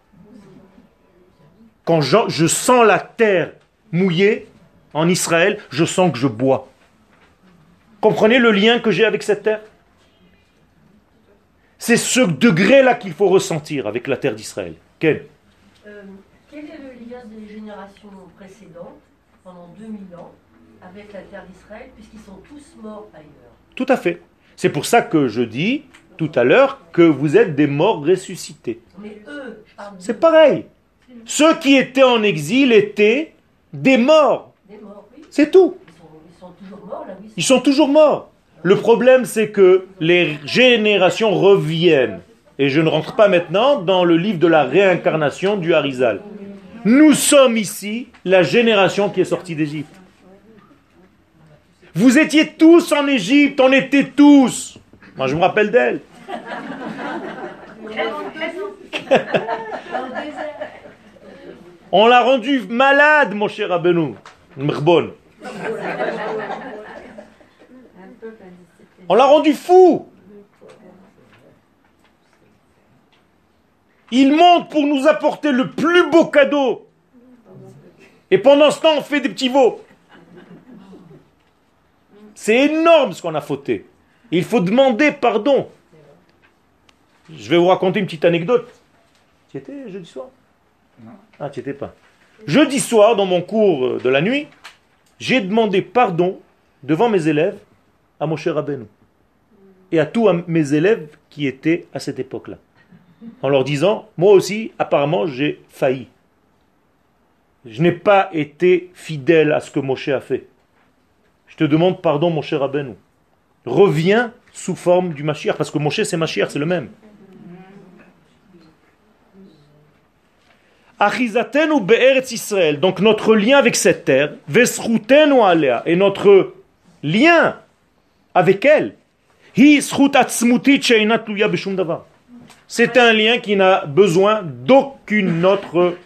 Quand je sens la terre mouillée en Israël, je sens que je bois. Comprenez le lien que j'ai avec cette terre? C'est ce degré-là qu'il faut ressentir avec la terre d'Israël. Quel? Euh, quel est le lien des générations précédentes, pendant 2000 ans, avec la terre d'Israël, puisqu'ils sont tous morts ailleurs? Tout à fait. C'est pour ça que je dis tout à l'heure que vous êtes des morts ressuscités. Mais eux, C'est pareil. Ceux qui étaient en exil étaient des morts. des morts, oui. C'est tout. Ils sont, ils sont toujours morts là, oui. Ils sont toujours morts. Le problème, c'est que les générations reviennent. Et je ne rentre pas maintenant dans le livre de la réincarnation du Harizal. Nous sommes ici la génération qui est sortie d'Égypte. Vous étiez tous en Égypte, on était tous. Moi, je me rappelle d'elle. On l'a rendu malade, mon cher Abenou. On l'a rendu fou. Il monte pour nous apporter le plus beau cadeau. Et pendant ce temps, on fait des petits veaux. C'est énorme ce qu'on a fauté. Il faut demander pardon. Je vais vous raconter une petite anecdote. Tu étais jeudi soir Ah, tu étais pas. Jeudi soir, dans mon cours de la nuit, j'ai demandé pardon devant mes élèves à mon cher Rabbeinu et à tous mes élèves qui étaient à cette époque-là. En leur disant, moi aussi, apparemment, j'ai failli. Je n'ai pas été fidèle à ce que Moshe a fait. Je te demande pardon, mon cher. Reviens sous forme du Mashiach, parce que Moshe, c'est Mashiach, c'est le même. Be'eretz Israël, donc notre lien avec cette terre, vesrutenu alea, et notre lien avec elle. C'est un lien qui n'a besoin d'aucune autre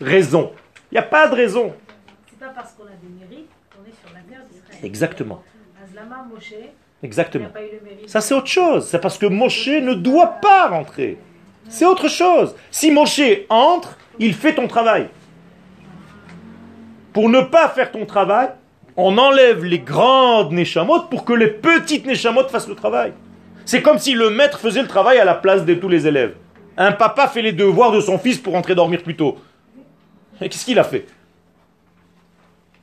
raison. Il n'y a pas de raison. C'est pas parce qu'on a des mérites qu'on est sur la terre d'Israël. Exactement. Exactement. pas eu le mérite. Ça, c'est autre chose. C'est parce que Moshe ne doit pas rentrer. C'est autre chose. Si Moshe entre, il fait ton travail. Pour ne pas faire ton travail, on enlève les grandes neshamot pour que les petites neshamot fassent le travail. C'est comme si le maître faisait le travail à la place de tous les élèves. Un papa fait les devoirs de son fils pour rentrer dormir plus tôt. Qu'est-ce qu'il a fait?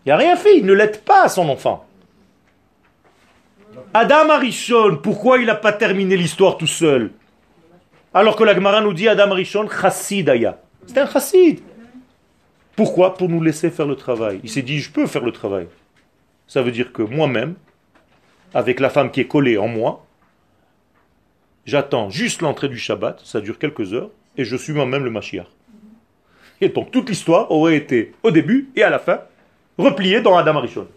Il n'a rien fait, il ne l'aide pas à son enfant. Adam Arishon, pourquoi il n'a pas terminé l'histoire tout seul? Alors que la Gemara nous dit Adam Arishon, chassid aya. C'est un chassid. Pourquoi? Pour nous laisser faire le travail. Il s'est dit, je peux faire le travail. Ça veut dire que moi-même, avec la femme qui est collée en moi, j'attends juste l'entrée du Shabbat, ça dure quelques heures, et je suis moi-même le Mashiach. Et donc toute l'histoire aurait été, au début et à la fin, repliée dans Adam Arishon.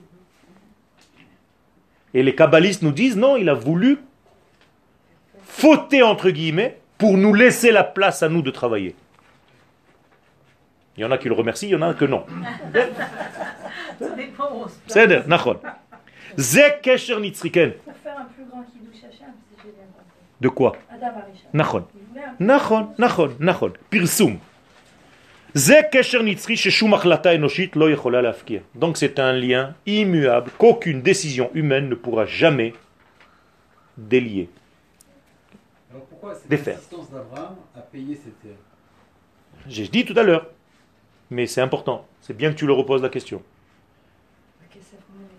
Et les kabbalistes nous disent non, il a voulu fauter entre guillemets pour nous laisser la place à nous de travailler. Il y en a qui le remercient, il y en a que non. Ça De quoi Adam Arisha. נכון. Il voulait un נכון, נכון, נכון. פרסום. זה קשר נצחי ששום החלטה אנושית לא יכולה להפקיע. Donc c'est un lien immuable qu'aucune décision humaine ne pourra jamais délier. Alors pourquoi cette Défaire. insistance d'Abraham à payer cette terre J'ai dit tout à l'heure, mais c'est important. C'est bien que tu le reposes la question.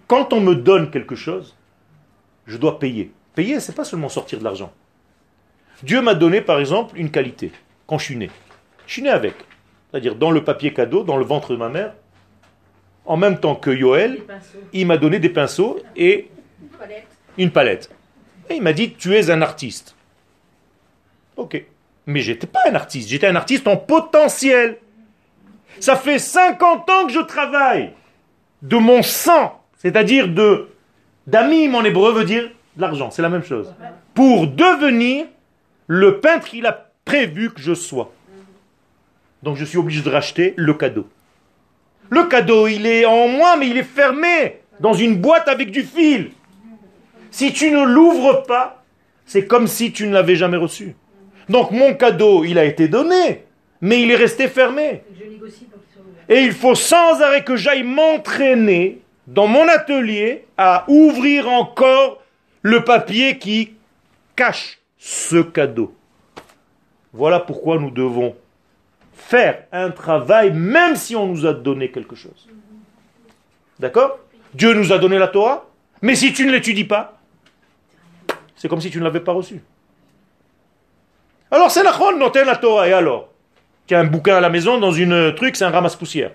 Quand on me donne quelque chose, je dois payer. Payer, c'est pas seulement sortir de l'argent. Dieu m'a donné, par exemple, une qualité quand je suis né. Je suis né avec. C'est-à-dire dans le papier cadeau, dans le ventre de ma mère, en même temps que pinceaux. il m'a donné des pinceaux et une palette. Et il m'a dit, tu es un artiste. Ok. Mais j'étais pas un artiste, j'étais un artiste en potentiel. Ça fait 50 ans que je travaille de mon sang, c'est-à-dire de d'amim en hébreu veut dire de l'argent, c'est la même chose. Pour devenir le peintre qu'il a prévu que je sois. Donc je suis obligé de racheter le cadeau. Le cadeau, il est en moi, mais il est fermé dans une boîte avec du fil. Si tu ne l'ouvres pas, c'est comme si tu ne l'avais jamais reçu. Donc mon cadeau, il a été donné, mais il est resté fermé. Et il faut sans arrêt que j'aille m'entraîner dans mon atelier à ouvrir encore le papier qui cache ce cadeau. Voilà pourquoi nous devons faire un travail même si on nous a donné quelque chose. D'accord? Dieu nous a donné la Torah, mais si tu ne l'étudies pas, c'est comme si tu ne l'avais pas reçu. Alors c'est la chon, noter la Torah, et alors? Tu as un bouquin à la maison, dans une truc, c'est un ramasse-poussière.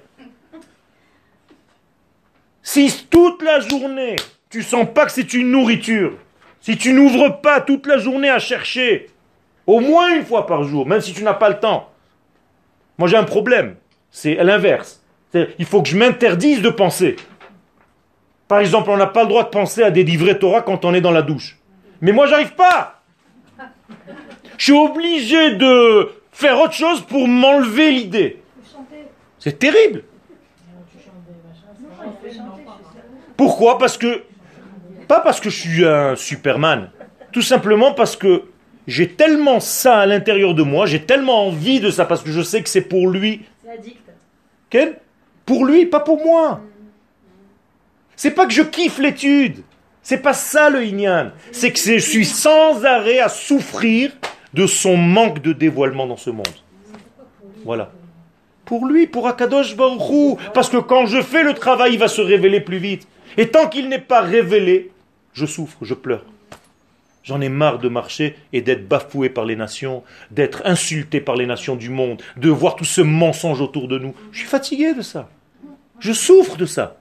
Si toute la journée, tu sens pas que c'est une nourriture, si tu n'ouvres pas toute la journée à chercher, au moins une fois par jour, même si tu n'as pas le temps, moi j'ai un problème, c'est à l'inverse. Il faut que je m'interdise de penser. Par exemple, on n'a pas le droit de penser à des livrets Torah quand on est dans la douche. Mais moi, j'arrive pas. Je suis obligé de faire autre chose pour m'enlever l'idée. C'est terrible. Pourquoi? Parce que pas parce que je suis un Superman, tout simplement parce que j'ai tellement ça à l'intérieur de moi, j'ai tellement envie de ça parce que je sais que c'est pour lui. C'est addict. Quel Pour lui, pas pour moi. C'est pas que je kiffe l'étude. C'est pas ça le Inyan. C'est que je suis sans arrêt à souffrir de son manque de dévoilement dans ce monde. Voilà. Pour lui, pour Akadosh Baruch Hu. Parce que quand je fais le travail, il va se révéler plus vite. Et tant qu'il n'est pas révélé, je souffre, je pleure. J'en ai marre de marcher et d'être bafoué par les nations, d'être insulté par les nations du monde, de voir tout ce mensonge autour de nous. Je suis fatigué de ça. Je souffre de ça.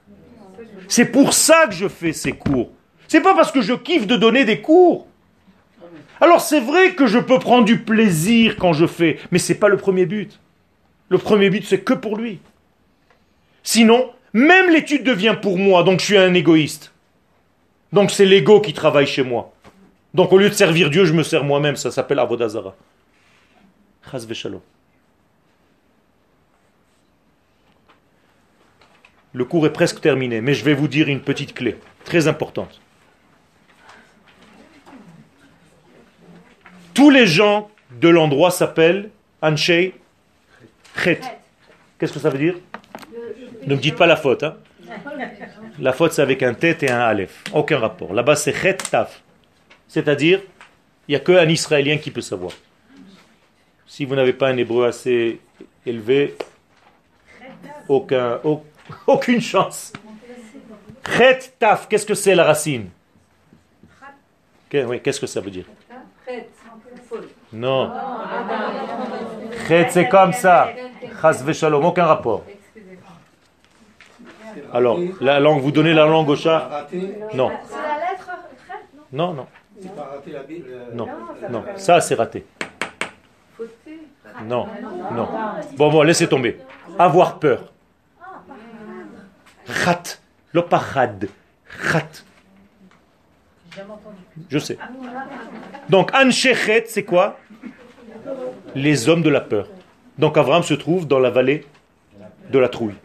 C'est pour ça que je fais ces cours. C'est pas parce que je kiffe de donner des cours. Alors c'est vrai que je peux prendre du plaisir quand je fais, mais c'est pas le premier but. Le premier but c'est que pour lui. Sinon, même l'étude devient pour moi, donc je suis un égoïste. Donc c'est l'ego qui travaille chez moi. Donc au lieu de servir Dieu, je me sers moi-même, ça s'appelle Avodazara. V'shalom. Le cours est presque terminé, mais je vais vous dire une petite clé, très importante. Tous les gens de l'endroit s'appellent Anshei Chet. Qu'est-ce que ça veut dire? Ne me dites pas la faute. Hein la faute, c'est avec un tête et un aleph. Aucun rapport. Là-bas, c'est Chet Taf. C'est-à-dire, il n'y a qu'un Israélien qui peut savoir. Si vous n'avez pas un hébreu assez élevé, aucun, au- aucune chance. Chet Taf, qu'est-ce que c'est la racine? Qu'est-ce que ça veut dire? Non. Chet, c'est comme ça. Chas v'shalom, aucun rapport. Alors, la langue, vous donnez la langue au chat Non, C'est la lettre Chet, non non, non, c'est pas raté la Bible. non, non. Ça, c'est raté. Non, non. Bon, bon, laissez tomber. Avoir peur. Khat. Lopachad. Khat. Je sais. Donc, Anshechet, c'est quoi Les hommes de la peur. Donc, Abraham se trouve dans la vallée de la trouille.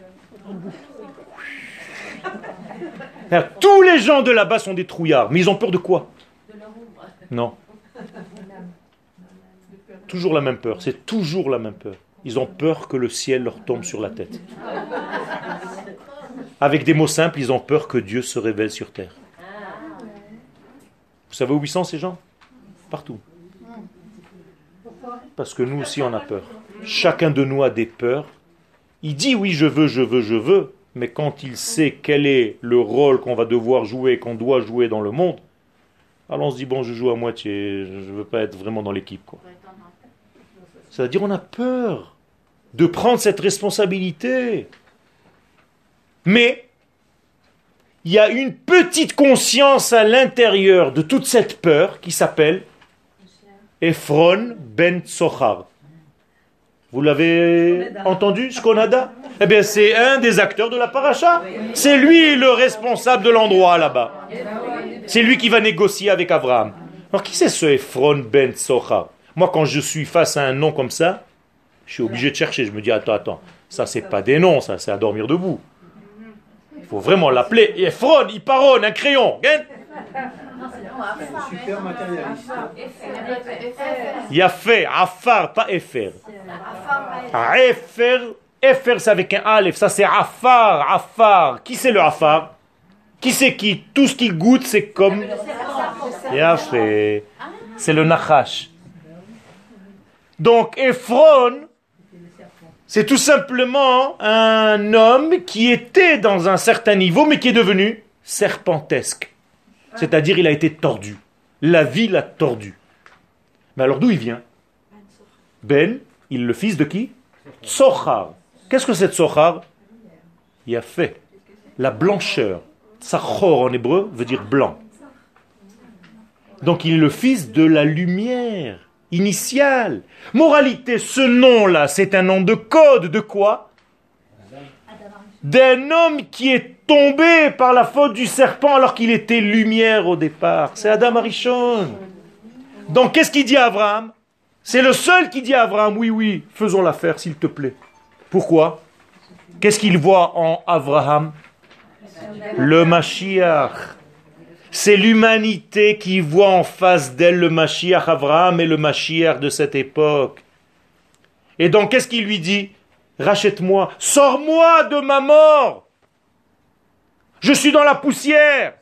Alors, Tous les gens de là-bas sont des trouillards, mais ils ont peur de quoi? Non. Toujours la même peur, c'est toujours la même peur. Ils ont peur que le ciel leur tombe sur la tête. Avec des mots simples, ils ont peur que Dieu se révèle sur terre. Vous savez où ils sont ces gens? Partout. Parce que nous aussi on a peur. Chacun de nous a des peurs. Il dit oui je veux, je veux, je veux, mais quand il sait quel est le rôle qu'on va devoir jouer, qu'on doit jouer dans le monde, alors on se dit bon je joue à moitié, je ne veux pas être vraiment dans l'équipe. C'est-à-dire on a peur de prendre cette responsabilité. Mais il y a une petite conscience à l'intérieur de toute cette peur qui s'appelle Ephron ben Tsochar. Vous l'avez entendu, Shkonada Eh bien, c'est un des acteurs de la paracha. C'est lui le responsable de l'endroit là-bas. C'est lui qui va négocier avec Abraham. Alors, qui c'est ce Ephron ben Tsochar Moi, quand je suis face à un nom comme ça, je suis obligé de chercher. Je me dis, attends, attends, ça, c'est pas des noms, ça, c'est à dormir debout. Il faut vraiment l'appeler Ephron, Iparon, un crayon. Super matérialiste. Yafé, Afar, pas Efer. Ah, Efer, Efer c'est avec un Aleph, ça c'est Afar, Afar. Qui c'est le Afar? Qui c'est qui? Tout ce qui goûte, c'est comme. Yafé. C'est le Nachash. Donc Ephron, c'est tout simplement un homme qui était dans un certain niveau, mais qui est devenu serpentesque. C'est-à-dire, il a été tordu. La vie l'a tordu. Mais alors d'où il vient Ben, il est le fils de qui Tsochar. Qu'est-ce que c'est Tsochar Il a fait la blancheur. Tsachor en hébreu veut dire blanc. Donc il est le fils de la lumière initiale. Moralité, ce nom-là, c'est un nom de code de quoi D'un homme qui est tombé par la faute du serpent alors qu'il était lumière au départ. C'est Adam Arishon. Donc qu'est-ce qu'il dit à Abraham? C'est le seul qui dit à Abraham, oui, oui, faisons l'affaire s'il te plaît. Pourquoi? Qu'est-ce qu'il voit en Abraham? Le Mashiach. C'est l'humanité qui voit en face d'elle le Mashiach Abraham et le Mashiach de cette époque. Et donc qu'est-ce qu'il lui dit? Rachète-moi, sors-moi de ma mort. Je suis dans la poussière.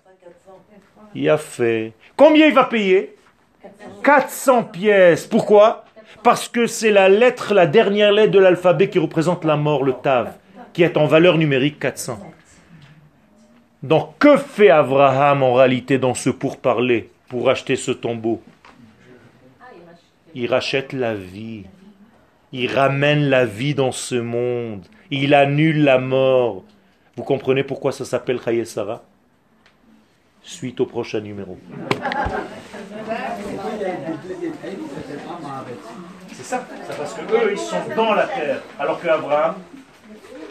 Il a fait. Combien il va payer? 400 pièces. Pourquoi? Parce que c'est la lettre, la dernière lettre de l'alphabet qui représente la mort, le Tav, qui est en valeur numérique 400. Donc que fait Abraham en réalité dans ce pourparler pour acheter ce tombeau? Il rachète la vie. Il ramène la vie dans ce monde. Il annule la mort. Vous comprenez pourquoi ça s'appelle Chaye Sarah? Suite au prochain numéro. C'est ça, parce que eux, ils sont dans la terre. Alors que Abraham,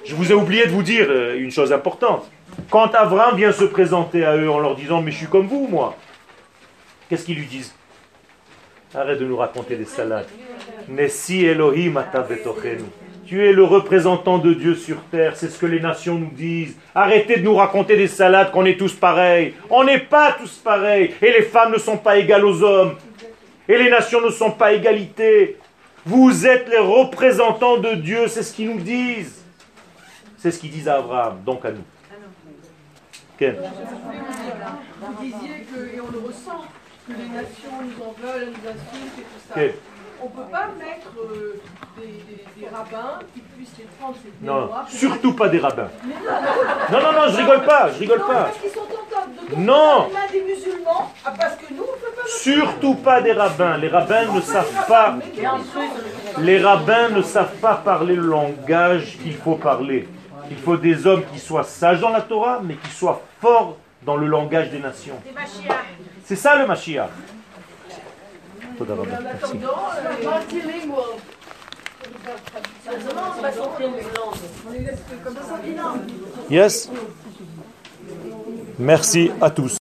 je vous ai oublié de vous dire euh, une chose importante. Quand Abraham vient se présenter à eux en leur disant Mais je suis comme vous, moi, qu'est-ce qu'ils lui disent? Arrête de nous raconter des salades. Nessi Elohim. Tu es le représentant de Dieu sur terre, c'est ce que les nations nous disent. Arrêtez de nous raconter des salades qu'on est tous pareils. On n'est pas tous pareils. Et les femmes ne sont pas égales aux hommes. Et les nations ne sont pas égalité. Vous êtes les représentants de Dieu, c'est ce qu'ils nous disent. C'est ce qu'ils disent à Abraham, donc à nous. Ken. Vous disiez que, et on le ressent, que les nations nous en veulent, nous insultent et tout ça. Ken. On ne peut pas mettre euh, des, des- des rabbins qui puissent les prendre cette Non, mémoire. surtout pas des rabbins. Non, non, non, je rigole pas, je rigole Non, pas. parce qu'ils sont en train de tomber Non. des musulmans, ah, parce que nous, on ne peut pas... Surtout pas des rabbins. Les rabbins ne savent pas. Les rabbins ne savent pas parler le langage qu'il faut parler. Il faut des hommes qui soient sages dans la Torah, mais qui soient forts dans le langage des nations. C'est ça le Mashiach. Yes. Merci à tous.